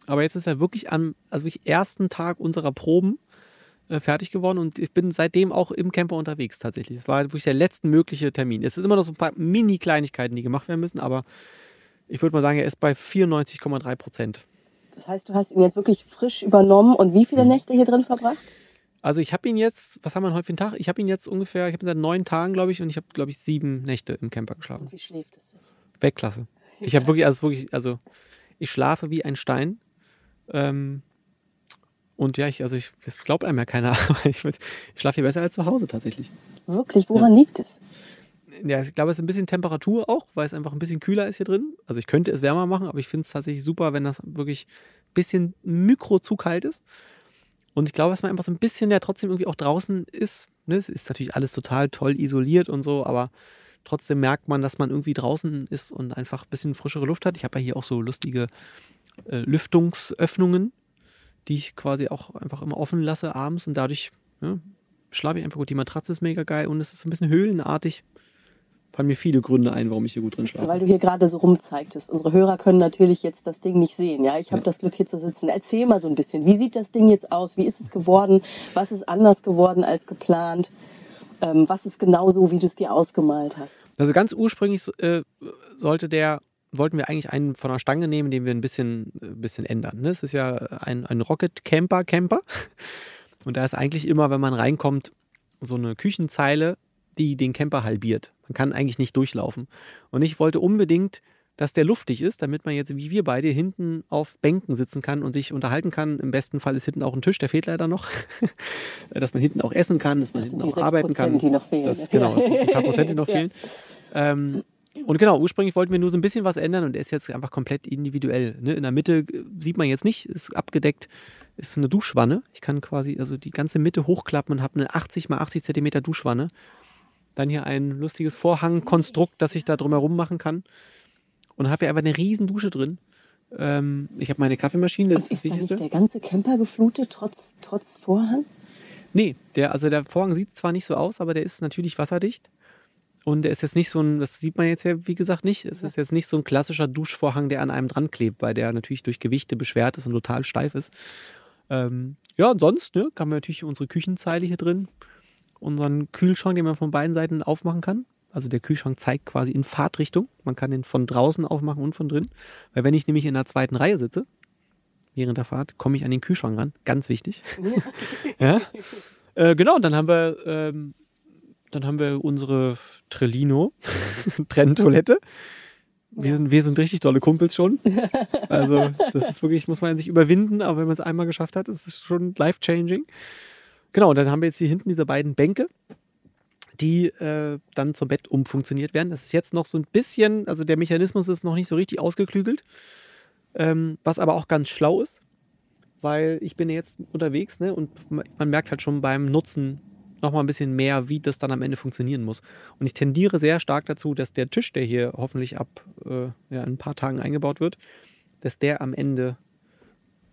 Aber jetzt ist er wirklich am also wirklich ersten Tag unserer Proben äh, fertig geworden und ich bin seitdem auch im Camper unterwegs tatsächlich. Es war wirklich der letzte mögliche Termin. Es sind immer noch so ein paar Mini-Kleinigkeiten, die gemacht werden müssen, aber ich würde mal sagen, er ist bei 94,3 Prozent. Das heißt, du hast ihn jetzt wirklich frisch übernommen und wie viele mhm. Nächte hier drin verbracht? Also ich habe ihn jetzt, was haben wir heute für einen Tag? Ich habe ihn jetzt ungefähr, ich habe ihn seit neun Tagen, glaube ich, und ich habe, glaube ich, sieben Nächte im Camper geschlafen. Und wie schläft es sich? Weltklasse. Ich habe wirklich, also wirklich, also ich schlafe wie ein Stein. Ähm, und ja, ich, also ich, das glaubt einem ja keiner, aber ich, ich schlafe hier besser als zu Hause tatsächlich. Wirklich? Woran ja. liegt es? Ja, ich glaube, es ist ein bisschen Temperatur auch, weil es einfach ein bisschen kühler ist hier drin. Also ich könnte es wärmer machen, aber ich finde es tatsächlich super, wenn das wirklich ein bisschen mikro zu kalt ist. Und ich glaube, dass man einfach so ein bisschen ja trotzdem irgendwie auch draußen ist. Ne? Es ist natürlich alles total toll isoliert und so, aber trotzdem merkt man, dass man irgendwie draußen ist und einfach ein bisschen frischere Luft hat. Ich habe ja hier auch so lustige äh, Lüftungsöffnungen, die ich quasi auch einfach immer offen lasse abends und dadurch ja, schlafe ich einfach gut. Die Matratze ist mega geil und es ist so ein bisschen höhlenartig. Fallen mir viele Gründe ein, warum ich hier gut drin schlafe. Weil du hier gerade so rumzeigtest. Unsere Hörer können natürlich jetzt das Ding nicht sehen. Ja, ich habe ja. das Glück hier zu sitzen. Erzähl mal so ein bisschen. Wie sieht das Ding jetzt aus? Wie ist es geworden? Was ist anders geworden als geplant? Ähm, was ist genau so, wie du es dir ausgemalt hast? Also ganz ursprünglich äh, sollte der wollten wir eigentlich einen von der Stange nehmen, den wir ein bisschen, ein äh, bisschen ändern. Ne? Es ist ja ein, ein Rocket Camper Camper. Und da ist eigentlich immer, wenn man reinkommt, so eine Küchenzeile, die den Camper halbiert. Man kann eigentlich nicht durchlaufen. Und ich wollte unbedingt, dass der luftig ist, damit man jetzt wie wir beide hinten auf Bänken sitzen kann und sich unterhalten kann. Im besten Fall ist hinten auch ein Tisch, der fehlt leider noch. dass man hinten auch essen kann, dass man das hinten auch arbeiten kann. Die noch fehlen. Das, genau, das sind die paar Prozent, die noch fehlen. Ähm, Und genau, ursprünglich wollten wir nur so ein bisschen was ändern und der ist jetzt einfach komplett individuell. Ne? In der Mitte sieht man jetzt nicht, ist abgedeckt, ist eine Duschwanne. Ich kann quasi also die ganze Mitte hochklappen und habe eine 80 mal 80 Zentimeter Duschwanne. Dann hier ein lustiges Vorhangkonstrukt, das ich da drumherum machen kann. Und habe hier einfach eine riesen Dusche drin. Ähm, ich habe meine Kaffeemaschine, das ist das ist da Wichtigste. nicht der ganze Camper geflutet, trotz, trotz Vorhang? Nee, der, also der Vorhang sieht zwar nicht so aus, aber der ist natürlich wasserdicht. Und der ist jetzt nicht so ein, das sieht man jetzt ja, wie gesagt, nicht. Es ist jetzt nicht so ein klassischer Duschvorhang, der an einem dran klebt, weil der natürlich durch Gewichte beschwert ist und total steif ist. Ähm, ja, und sonst ne, haben wir natürlich unsere Küchenzeile hier drin, unseren Kühlschrank, den man von beiden Seiten aufmachen kann. Also der Kühlschrank zeigt quasi in Fahrtrichtung. Man kann den von draußen aufmachen und von drin. Weil wenn ich nämlich in der zweiten Reihe sitze, während der Fahrt, komme ich an den Kühlschrank ran. Ganz wichtig. ja. Äh, genau, und dann haben wir, ähm, dann haben wir unsere Trellino Trenntoilette. Wir sind, wir sind richtig tolle Kumpels schon. Also, das ist wirklich, muss man sich überwinden, aber wenn man es einmal geschafft hat, ist es schon life-changing. Genau, und dann haben wir jetzt hier hinten diese beiden Bänke, die äh, dann zum Bett umfunktioniert werden. Das ist jetzt noch so ein bisschen, also der Mechanismus ist noch nicht so richtig ausgeklügelt, ähm, was aber auch ganz schlau ist, weil ich bin jetzt unterwegs ne, und man merkt halt schon beim Nutzen noch mal ein bisschen mehr, wie das dann am Ende funktionieren muss. Und ich tendiere sehr stark dazu, dass der Tisch, der hier hoffentlich ab äh, ja, in ein paar Tagen eingebaut wird, dass der am Ende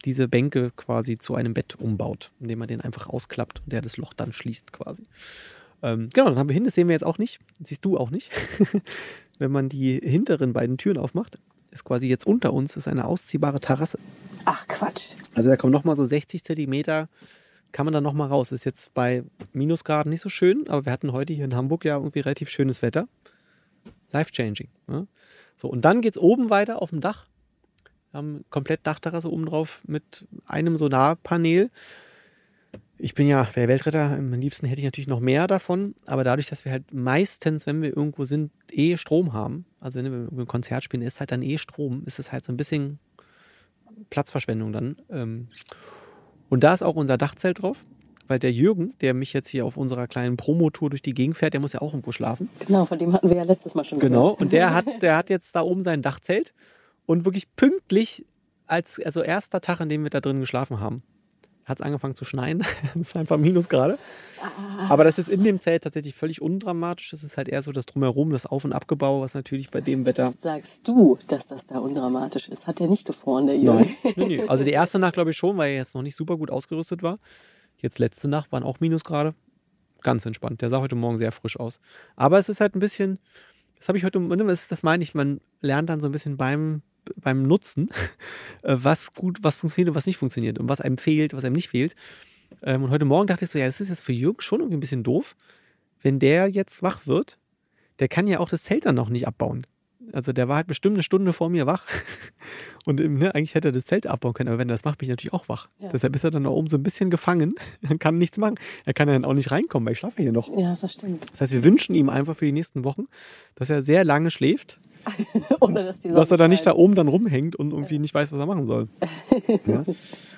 diese Bänke quasi zu einem Bett umbaut, indem man den einfach ausklappt und der das Loch dann schließt quasi. Ähm, genau, dann haben wir hin, das sehen wir jetzt auch nicht, das siehst du auch nicht. Wenn man die hinteren beiden Türen aufmacht, ist quasi jetzt unter uns ist eine ausziehbare Terrasse. Ach Quatsch. Also da kommen nochmal so 60 Zentimeter, kann man dann nochmal raus. Ist jetzt bei Minusgraden nicht so schön, aber wir hatten heute hier in Hamburg ja irgendwie relativ schönes Wetter. Life-changing. Ne? So, und dann geht es oben weiter auf dem Dach. Wir haben komplett Dachterrasse oben drauf mit einem Solarpanel. Ich bin ja der Weltretter, am liebsten hätte ich natürlich noch mehr davon, aber dadurch, dass wir halt meistens, wenn wir irgendwo sind, eh Strom haben, also wenn wir ein Konzert spielen, ist halt dann eh Strom, ist es halt so ein bisschen Platzverschwendung dann. Ähm, und da ist auch unser Dachzelt drauf, weil der Jürgen, der mich jetzt hier auf unserer kleinen Promotour durch die Gegend fährt, der muss ja auch irgendwo schlafen. Genau, von dem hatten wir ja letztes Mal schon Genau, gehört. und der hat, der hat jetzt da oben sein Dachzelt und wirklich pünktlich als also erster Tag, an dem wir da drin geschlafen haben, hat es angefangen zu schneien. Das war einfach Minusgrade. Aber das ist in dem Zelt tatsächlich völlig undramatisch. Das ist halt eher so das Drumherum, das Auf- und Abgebau, was natürlich bei dem Wetter. Sagst du, dass das da undramatisch ist? Hat der nicht gefroren, der Jürgen? Nein. nee, nee. Also die erste Nacht glaube ich schon, weil er jetzt noch nicht super gut ausgerüstet war. Jetzt letzte Nacht waren auch Minusgrade. Ganz entspannt. Der sah heute Morgen sehr frisch aus. Aber es ist halt ein bisschen, das habe ich heute, das meine ich, man lernt dann so ein bisschen beim, beim Nutzen, äh, was gut, was funktioniert und was nicht funktioniert und was einem fehlt, was einem nicht fehlt. Ähm, Und heute Morgen dachte ich so, ja, es ist jetzt für Jürgen schon irgendwie ein bisschen doof, wenn der jetzt wach wird, der kann ja auch das Zelt dann noch nicht abbauen. Also der war halt bestimmt eine Stunde vor mir wach. Und ne, eigentlich hätte er das Zelt abbauen können, aber wenn er das macht, bin ich natürlich auch wach. Ja. Deshalb ist er dann da oben so ein bisschen gefangen. Er kann nichts machen. Er kann dann auch nicht reinkommen, weil ich schlafe hier noch. Ja, das stimmt. Das heißt, wir wünschen ihm einfach für die nächsten Wochen, dass er sehr lange schläft, Oder dass, die dass er da nicht da oben dann rumhängt und irgendwie nicht weiß, was er machen soll. Ja.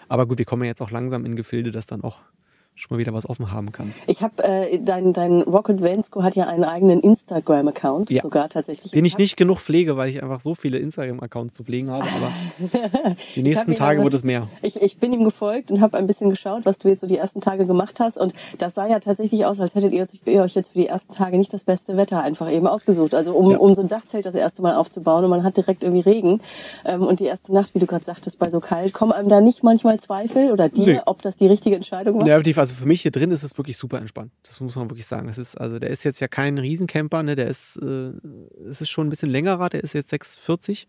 Aber gut, wir kommen ja jetzt auch langsam in Gefilde, dass dann auch schon mal wieder was offen haben kann. Ich habe, äh, dein, dein Rocket Vansco hat ja einen eigenen Instagram-Account, Ja. sogar tatsächlich. Den ich nicht genug pflege, weil ich einfach so viele Instagram-Accounts zu pflegen habe, aber die nächsten Tage aber- wird es mehr. Ich, ich bin ihm gefolgt und habe ein bisschen geschaut, was du jetzt so die ersten Tage gemacht hast. Und das sah ja tatsächlich aus, als hättet ihr euch- jetzt für die ersten Tage nicht das beste Wetter einfach eben ausgesucht. Also um, Ja. um so ein Dachzelt das erste Mal aufzubauen und man hat direkt irgendwie Regen. Ähm, und die erste Nacht, wie du gerade sagtest, bei so kalt, kommen einem da nicht manchmal Zweifel oder dir, Nee. ob das die richtige Entscheidung war? Ja, definitiv. Also für mich hier drin ist es wirklich super entspannt. Das muss man wirklich sagen. Es ist, also der ist jetzt ja kein Riesencamper, ne? Der ist, äh, es ist schon ein bisschen längerer, der ist jetzt 640.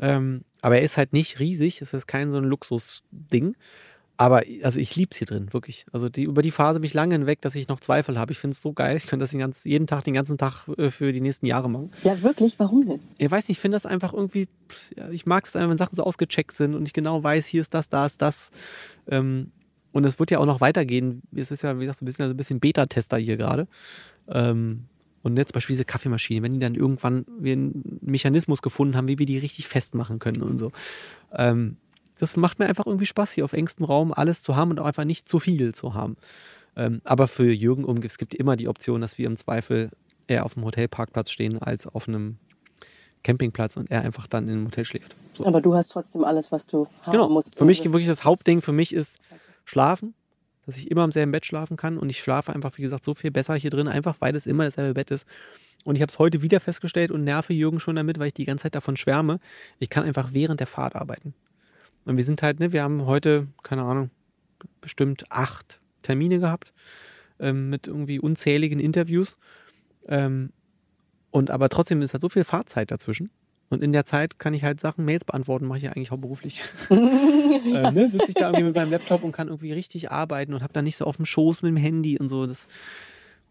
Ähm, aber er ist halt nicht riesig, es ist kein so ein Luxusding. Aber also ich liebe es hier drin, wirklich. Also die, über die Phase bin ich lange hinweg, dass ich noch Zweifel habe. Ich finde es so geil. Ich könnte das den ganz, jeden Tag, den ganzen Tag äh, für die nächsten Jahre machen. Ja, wirklich? Warum denn? Ich weiß nicht, ich finde das einfach irgendwie, ich mag das einfach, wenn Sachen so ausgecheckt sind und ich genau weiß, hier ist das, da ist das. Ähm, und es wird ja auch noch weitergehen. Es ist ja, wie gesagt, so ein bisschen, also ein bisschen Beta-Tester hier gerade. Ähm, und jetzt zum Beispiel diese Kaffeemaschine, wenn die dann irgendwann wir einen Mechanismus gefunden haben, wie wir die richtig festmachen können und so. Ähm, das macht mir einfach irgendwie Spaß, hier auf engstem Raum alles zu haben und auch einfach nicht zu viel zu haben. Ähm, aber für Jürgen um, es gibt immer die Option, dass wir im Zweifel eher auf dem Hotelparkplatz stehen als auf einem Campingplatz und er einfach dann in einem Hotel schläft. So. Aber du hast trotzdem alles, was du haben Genau. musst. Für mich Also, wirklich das Hauptding für mich ist Schlafen, dass ich immer im selben Bett schlafen kann und ich schlafe einfach, wie gesagt, so viel besser hier drin, einfach weil es immer dasselbe Bett ist. Und ich habe es heute wieder festgestellt und nerve Jürgen schon damit, weil ich die ganze Zeit davon schwärme. Ich kann einfach während der Fahrt arbeiten. Und wir sind halt, ne, wir haben heute, keine Ahnung, bestimmt acht Termine gehabt ähm, mit irgendwie unzähligen Interviews. Ähm, und aber trotzdem ist halt so viel Fahrzeit dazwischen. Und in der Zeit kann ich halt Sachen, Mails beantworten, mache ich ja eigentlich hauptberuflich. ähm, ne, sitze ich da irgendwie mit meinem Laptop und kann irgendwie richtig arbeiten und habe dann nicht so auf dem Schoß mit dem Handy und so. Das,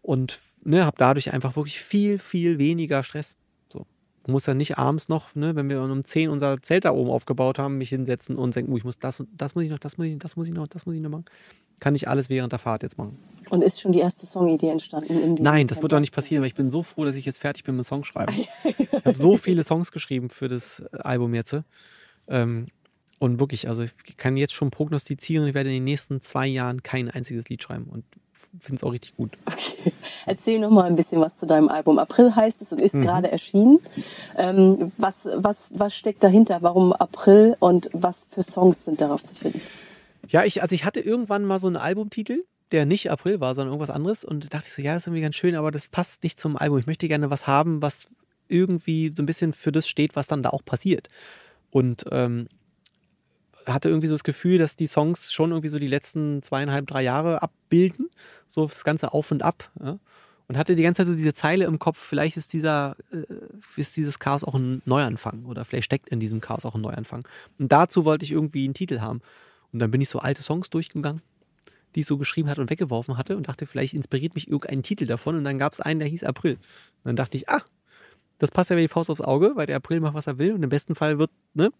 und ne, habe dadurch einfach wirklich viel, viel weniger Stress. So. Ich muss dann nicht abends noch, ne, wenn wir um 10 unser Zelt da oben aufgebaut haben, mich hinsetzen und denken, uh, ich muss das, und das muss ich noch, das muss ich, das muss ich noch, das muss ich noch machen. Kann ich alles während der Fahrt jetzt machen. Und ist schon die erste Songidee entstanden? Nein, das wird doch nicht passieren, weil ich bin so froh, dass ich jetzt fertig bin mit Songschreiben. Ich habe so viele Songs geschrieben für das äh, Album jetzt. Ähm, und wirklich, also ich kann jetzt schon prognostizieren, ich werde in den nächsten zwei Jahren kein einziges Lied schreiben und finde es auch richtig gut. Erzähl noch mal ein bisschen was zu deinem Album. April heißt es und ist gerade erschienen. Ähm, was, was, was steckt dahinter? Warum April und was für Songs sind darauf zu finden? Ja, ich, also ich hatte irgendwann mal so einen Albumtitel, der nicht April war, sondern irgendwas anderes. Und da dachte ich so, ja, ist irgendwie ganz schön, aber das passt nicht zum Album. Ich möchte gerne was haben, was irgendwie so ein bisschen für das steht, was dann da auch passiert. Und ähm, hatte irgendwie so das Gefühl, dass die Songs schon irgendwie so die letzten zweieinhalb, drei Jahre abbilden. So das ganze Auf und Ab. Ja? Und hatte die ganze Zeit so diese Zeile im Kopf, vielleicht ist dieser, äh, ist dieses Chaos auch ein Neuanfang oder vielleicht steckt in diesem Chaos auch ein Neuanfang. Und dazu wollte ich irgendwie einen Titel haben. Und dann bin ich so alte Songs durchgegangen, die ich so geschrieben hatte und weggeworfen hatte und dachte, vielleicht inspiriert mich irgendein Titel davon. Und dann gab es einen, der hieß April. Und dann dachte ich, ah, das passt ja wie die Faust aufs Auge, weil der April macht, was er will. Und im besten Fall wird, ne,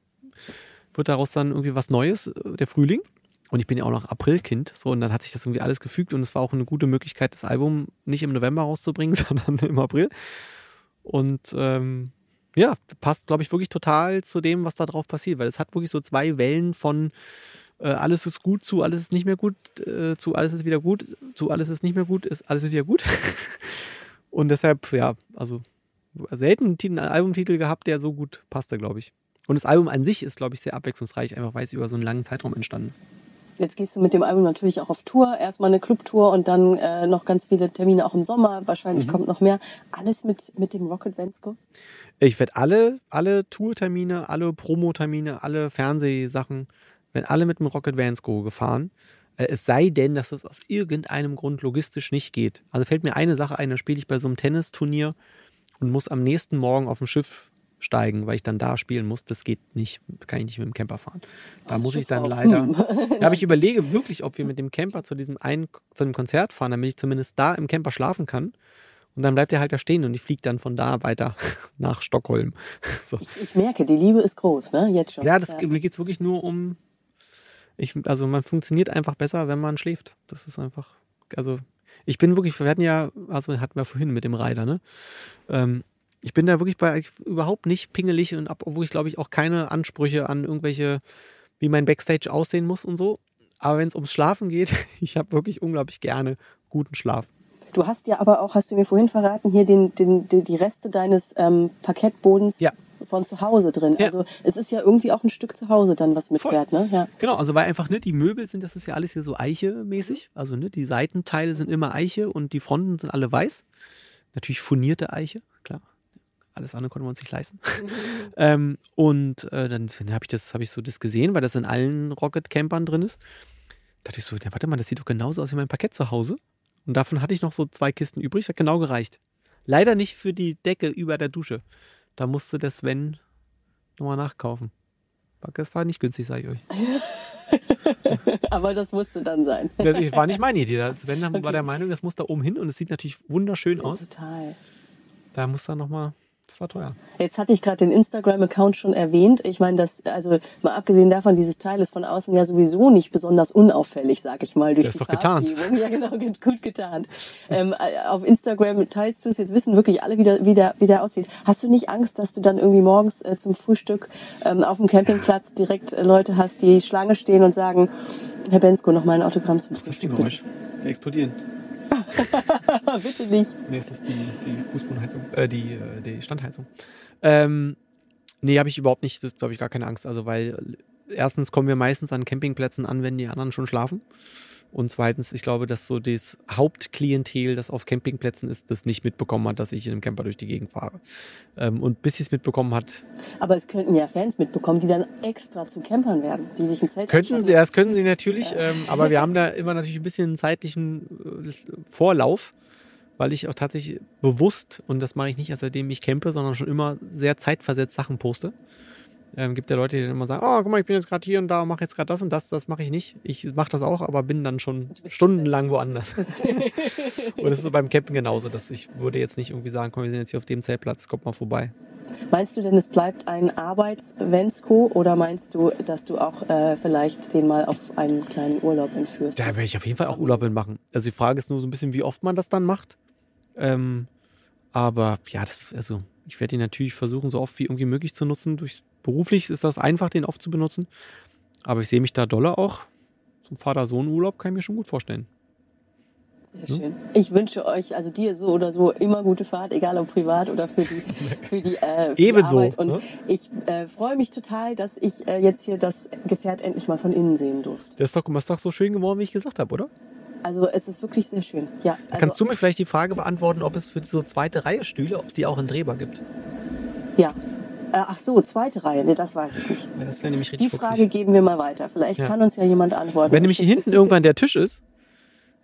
wird daraus dann irgendwie was Neues, äh, der Frühling. Und ich bin ja auch noch Aprilkind, so und dann hat sich das irgendwie alles gefügt und es war auch eine gute Möglichkeit, das Album nicht im November rauszubringen, sondern im April. Und ähm, ja, passt, glaube ich, wirklich total zu dem, was da drauf passiert, weil es hat wirklich so zwei Wellen von äh, alles ist gut zu alles ist nicht mehr gut, äh, zu alles ist wieder gut, zu alles ist nicht mehr gut, ist alles ist wieder gut. und deshalb, ja, also selten einen Titel- einen Albumtitel gehabt, der so gut passte, glaube ich. Und das Album an sich ist, glaube ich, sehr abwechslungsreich, einfach weil es über so einen langen Zeitraum entstanden ist. Jetzt gehst du mit dem Album natürlich auch auf Tour. Erstmal eine Clubtour und dann äh, noch ganz viele Termine auch im Sommer. Wahrscheinlich kommt noch mehr. Alles mit, mit dem Rocket Vansco. Ich werde alle, alle Tourtermine, alle Promotermine, alle Fernsehsachen, werden alle mit dem Rocket Vans Go gefahren. Äh, Es sei denn, dass es aus irgendeinem Grund logistisch nicht geht. Also fällt mir eine Sache ein, da spiele ich bei so einem Tennisturnier und muss am nächsten Morgen auf ein Schiff steigen, weil ich dann da spielen muss. Das geht nicht, kann ich nicht mit dem Camper fahren. Da muss ich dann leider. Ja, aber ich überlege wirklich, ob wir mit dem Camper zu diesem einen zu einem Konzert fahren, damit ich zumindest da im Camper schlafen kann. Und dann bleibt er halt da stehen und ich fliege dann von da weiter nach Stockholm. So. Ich merke, die Liebe ist groß, ne? Jetzt schon. Ja, das, mir geht es wirklich nur um. Ich, also man funktioniert einfach besser, wenn man schläft. Das ist einfach. Also ich bin wirklich, wir hatten ja, also hatten wir vorhin mit dem Reiter, ne? Ähm, ich bin da wirklich bei überhaupt nicht pingelig und ab, obwohl ich glaube ich auch keine Ansprüche an irgendwelche, wie mein Backstage aussehen muss und so. Aber wenn es ums Schlafen geht, ich habe wirklich unglaublich gerne guten Schlaf. Du hast ja aber auch, hast du mir vorhin verraten, hier den, den, die, die Reste deines ähm, Parkettbodens Ja. Von zu Hause drin. Ja. Also es ist ja irgendwie auch ein Stück zu Hause dann, was mitfährt, ne? Ja. Genau, also weil einfach ne, die Möbel sind, das ist ja alles hier so Eiche-mäßig. Also ne, die Seitenteile sind immer Eiche und die Fronten sind alle weiß. Natürlich furnierte Eiche, klar. Alles andere konnte man uns nicht leisten. ähm, und äh, dann habe ich das, habe ich so das gesehen, weil das in allen Rocket Campern drin ist. Da dachte ich so, ja, warte mal, das sieht doch genauso aus wie mein Parkett zu Hause. Und davon hatte ich noch so zwei Kisten übrig, das hat genau gereicht. Leider nicht für die Decke über der Dusche. Da musste der Sven nochmal nachkaufen. Das war nicht günstig, sage ich euch. Aber das musste dann sein. Das war nicht meine Idee. Sven war der Meinung, das muss da oben hin und es sieht natürlich wunderschön aus. Total. Da muss da nochmal, das war teuer. Jetzt hatte ich gerade den Instagram-Account schon erwähnt. Ich meine, das, also mal abgesehen davon, dieses Teil ist von außen ja sowieso nicht besonders unauffällig, sag ich mal. Durch Der ist doch getarnt. Ja, genau, gut- getarnt. ähm, äh, auf Instagram teilst du es, jetzt wissen wirklich alle, wie der, wie, der, wie der aussieht. Hast du nicht Angst, dass du dann irgendwie morgens äh, zum Frühstück ähm, auf dem Campingplatz direkt äh, Leute hast, die Schlange stehen und sagen, Herr Bensko, noch mal ein Autogramm zum Frühstück. bitte?" Wir explodieren. Bitte nicht. Nee, es ist die, die Fußbodenheizung, äh, die, äh, die Standheizung. Ähm, Nee, habe ich überhaupt nicht, das habe ich gar keine Angst. Also, weil erstens kommen wir meistens an Campingplätzen an, wenn die anderen schon schlafen. Und zweitens, ich glaube, dass so das Hauptklientel, das auf Campingplätzen ist, das nicht mitbekommen hat, dass ich in einem Camper durch die Gegend fahre. Ähm, und bis sie es mitbekommen hat, Aber es könnten ja Fans mitbekommen, die dann extra zu Campern werden, die sich ein Zelt könnten sie, das können sie natürlich, ähm, aber wir haben da immer natürlich ein bisschen zeitlichen äh, Vorlauf, weil ich auch tatsächlich bewusst, und das mache ich nicht erst seitdem ich campe, sondern schon immer sehr zeitversetzt Sachen poste. Ähm, gibt ja Leute, die dann immer sagen, oh, guck mal, ich bin jetzt gerade hier und da, mache jetzt gerade das und das, das mache ich nicht. Ich mache das auch, aber bin dann schon stundenlang woanders. und das ist so beim Campen genauso, dass ich würde jetzt nicht irgendwie sagen, komm, wir sind jetzt hier auf dem Zeltplatz, kommt mal vorbei. Meinst du denn, es bleibt ein Arbeits-Vensko oder meinst du, dass du auch äh, vielleicht den mal auf einen kleinen Urlaub entführst? Da werde ich auf jeden Fall auch Urlaub machen. Also die Frage ist nur so ein bisschen, wie oft man das dann macht. Ähm, aber ja, das, also ich werde ihn natürlich versuchen, so oft wie irgendwie möglich zu nutzen. Durch, beruflich ist das einfach, den oft zu benutzen. Aber ich sehe mich da doller auch. Ein Vater-Sohn-Urlaub kann ich mir schon gut vorstellen. Sehr schön. Ich wünsche euch, also dir so oder so, immer gute Fahrt, egal ob privat oder für die, für die, äh, für Ebenso, Arbeit. Und ne? ich äh, freue mich total, dass ich äh, jetzt hier das Gefährt endlich mal von innen sehen durfte. Das ist doch, das ist doch so schön geworden, wie ich gesagt habe, oder? Also es ist wirklich sehr schön. Ja, also, Kannst du mir vielleicht die Frage beantworten, ob es für so zweite Reihe Stühle, ob es die auch in drehbar gibt? Ja. Äh, ach so, zweite Reihe, nee, das weiß ich nicht. Das wäre nämlich Die richtig Frage fuchsig. geben wir mal weiter. Vielleicht Ja. kann uns ja jemand antworten. Wenn nämlich hier hinten irgendwann der Tisch ist,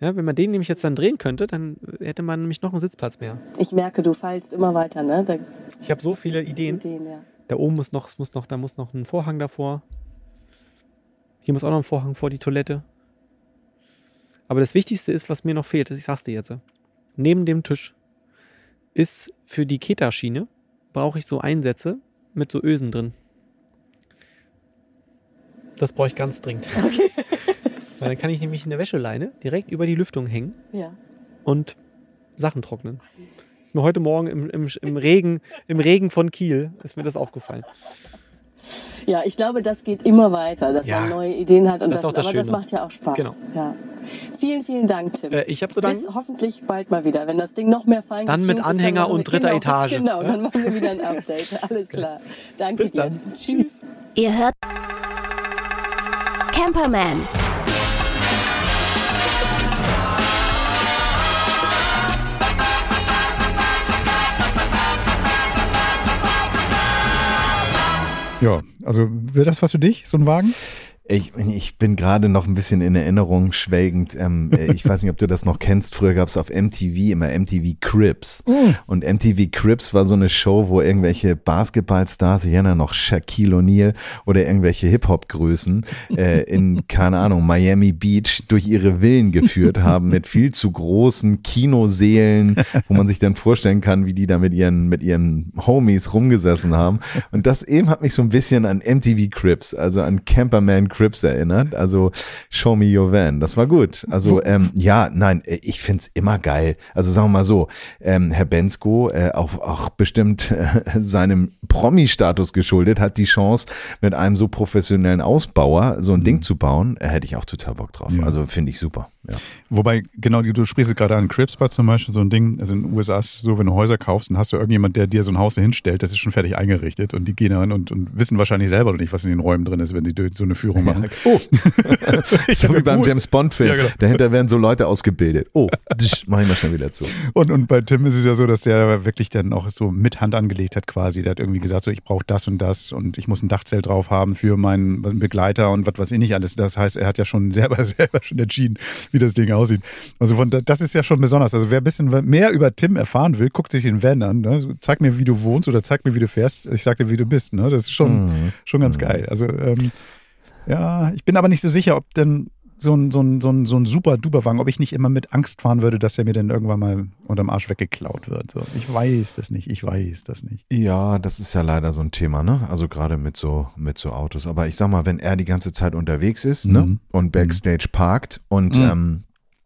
ja, wenn man den nämlich jetzt dann drehen könnte, dann hätte man nämlich noch einen Sitzplatz mehr. Ich merke, du feilst immer weiter, ne? Da, Ich habe so viele Ideen. Ideen, ja. Da oben muss noch, muss noch, da muss noch ein Vorhang davor. Hier muss auch noch ein Vorhang vor die Toilette. Aber das Wichtigste ist, was mir noch fehlt, ich sag's dir jetzt. Neben dem Tisch ist für die Keta-Schiene brauche ich so Einsätze mit so Ösen drin. Das brauche ich ganz dringend. Weil dann kann ich nämlich eine Wäscheleine direkt über die Lüftung hängen ja. und Sachen trocknen. Ist mir heute Morgen im, im, im, Regen, im Regen von Kiel ist mir das aufgefallen. Ja, ich glaube, das geht immer weiter, dass Ja. man neue Ideen hat und Das das, auch das aber das macht ja auch Spaß. Genau. Ja. Vielen, vielen Dank, Tim. Äh, ich habe zu danken. Bis hoffentlich bald mal wieder, wenn das Ding noch mehr fein Dann mit ist, Anhänger wir- und dritter genau, Etage. Genau, Ja? dann machen wir wieder ein Update. Alles klar. Danke Bis dir. dann. Tschüss. Ihr hört Camperman. Ja, also wäre das was für dich, so ein Wagen? Ich, ich bin gerade noch ein bisschen in Erinnerung schwelgend. Ähm, äh, ich weiß nicht, ob du das noch kennst. Früher gab es auf MTV immer MTV Crips. Und MTV Crips war so eine Show, wo irgendwelche Basketballstars, ich erinnere noch Shaquille O'Neal oder irgendwelche Hip-Hop-Größen äh, in, keine Ahnung, Miami Beach durch ihre Villen geführt haben mit viel zu großen Kinoseelen, wo man sich dann vorstellen kann, wie die da mit ihren, mit ihren Homies rumgesessen haben. Und das eben hat mich so ein bisschen an MTV Crips, also an Camperman Crips erinnert. Also Show Me Your Van. Das war gut. Also ähm, ja, nein, äh, ich find's immer geil. Also sagen wir mal so, ähm, Herr Bensko, äh, auch, auch bestimmt äh, seinem Promi-Status geschuldet, hat die Chance, mit einem so professionellen Ausbauer so ein Ding zu bauen. Äh, hätte ich auch total Bock drauf. Ja. Also finde ich super. Ja. Wobei, genau, du sprichst es gerade an Cribspot zum Beispiel, so ein Ding. Also in den USA ist es so, wenn du Häuser kaufst, dann hast du irgendjemand, der dir so ein Haus hinstellt, das ist schon fertig eingerichtet und die gehen dann und, und wissen wahrscheinlich selber noch nicht, was in den Räumen drin ist, wenn sie so eine Führung machen. Oh, so wie beim cool. James Bond-Film. Ja, genau. Dahinter werden so Leute ausgebildet. Oh, mach ich mal schnell wieder zu. Und, und bei Tim ist es ja so, dass der wirklich dann auch so mit Hand angelegt hat quasi. Der hat irgendwie gesagt, so ich brauche das und das und ich muss ein Dachzelt drauf haben für meinen Begleiter und was weiß ich nicht alles. Das heißt, er hat ja schon selber selber schon entschieden, wie das Ding aussieht. Also von da- das ist ja schon besonders. Also wer ein bisschen mehr über Tim erfahren will, guckt sich den Van an. Ne? Zeig mir, wie du wohnst oder zeig mir, wie du fährst. Ich sag dir, wie du bist. Ne? Das ist schon, schon ganz geil. Also ähm, ja, ich bin aber nicht so sicher, ob denn so ein, so ein, so ein, so ein super Duberwagen, ob ich nicht immer mit Angst fahren würde, dass der mir dann irgendwann mal unterm Arsch weggeklaut wird. So, ich weiß das nicht, ich weiß das nicht. Ja, das ist ja leider so ein Thema, ne? Also gerade mit so mit so Autos. Aber ich sag mal, wenn er die ganze Zeit unterwegs ist, ne? Mhm. Und Backstage parkt und Mhm. ähm,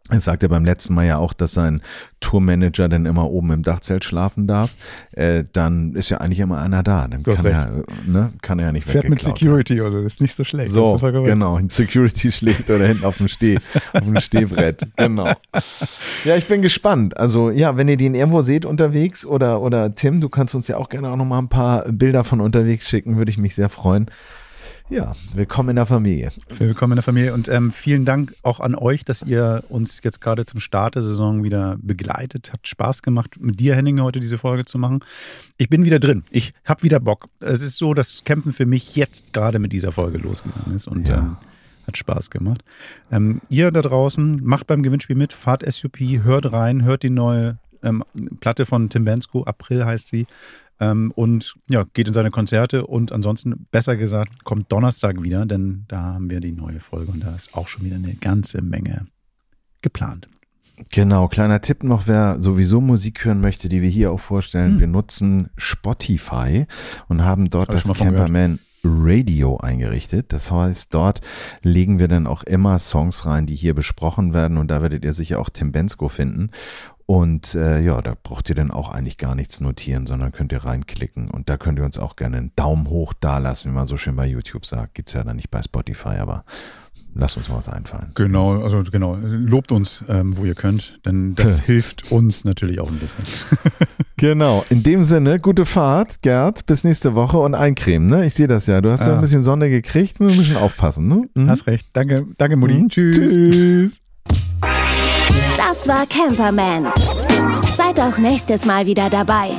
Er sagte beim letzten Mal ja auch, dass sein Tourmanager dann immer oben im Dachzelt schlafen darf. Äh, dann ist ja eigentlich immer einer da. Dann Du hast kann, recht. Er, ne, kann er ja nicht Fährt mit Security oder ist nicht so schlecht. so, genau. Ein Security schlägt oder hinten auf dem Steh, auf dem Stehbrett. Genau. Ja, ich bin gespannt. Also, ja, wenn ihr den irgendwo seht unterwegs oder, oder Tim, du kannst uns ja auch gerne auch noch mal ein paar Bilder von unterwegs schicken, würde ich mich sehr freuen. Ja, willkommen in der Familie. Willkommen in der Familie und ähm, vielen Dank auch an euch, dass ihr uns jetzt gerade zum Start der Saison wieder begleitet. Hat Spaß gemacht, mit dir, Henning, heute diese Folge zu machen. Ich bin wieder drin. Ich habe wieder Bock. Es ist so, dass Campen für mich jetzt gerade mit dieser Folge losgegangen ist und Ja. ähm, hat Spaß gemacht. Ähm, ihr da draußen, macht beim Gewinnspiel mit, fahrt SUP, hört rein, hört die neue ähm, Platte von Tim Bensko, April heißt sie. Ähm, und ja, geht in seine Konzerte und ansonsten, besser gesagt, kommt Donnerstag wieder, denn da haben wir die neue Folge und da ist auch schon wieder eine ganze Menge geplant. Genau, kleiner Tipp noch, wer sowieso Musik hören möchte, die wir hier auch vorstellen. Hm. Wir nutzen Spotify und haben dort Hab das. Camperman Radio eingerichtet. Das heißt, dort legen wir dann auch immer Songs rein, die hier besprochen werden und da werdet ihr sicher auch Tim Bensko finden. Und äh, ja, da braucht ihr dann auch eigentlich gar nichts notieren, sondern könnt ihr reinklicken. Und da könnt ihr uns auch gerne einen Daumen hoch dalassen, wie man so schön bei YouTube sagt. Gibt's ja dann nicht bei Spotify, aber lasst uns mal was einfallen. Genau, also genau, lobt uns, ähm, wo ihr könnt, denn das hilft uns natürlich auch ein bisschen. Genau, in dem Sinne, gute Fahrt, Gerd, bis nächste Woche und eincremen, ne? Ich sehe das ja. Du hast ja Ja. ein bisschen Sonne gekriegt, wir müssen aufpassen, ne? Mhm. Hast recht. Danke, danke Mutti. Mhm. Tschüss. Tschüss. Das war Camperman. Seid auch nächstes Mal wieder dabei.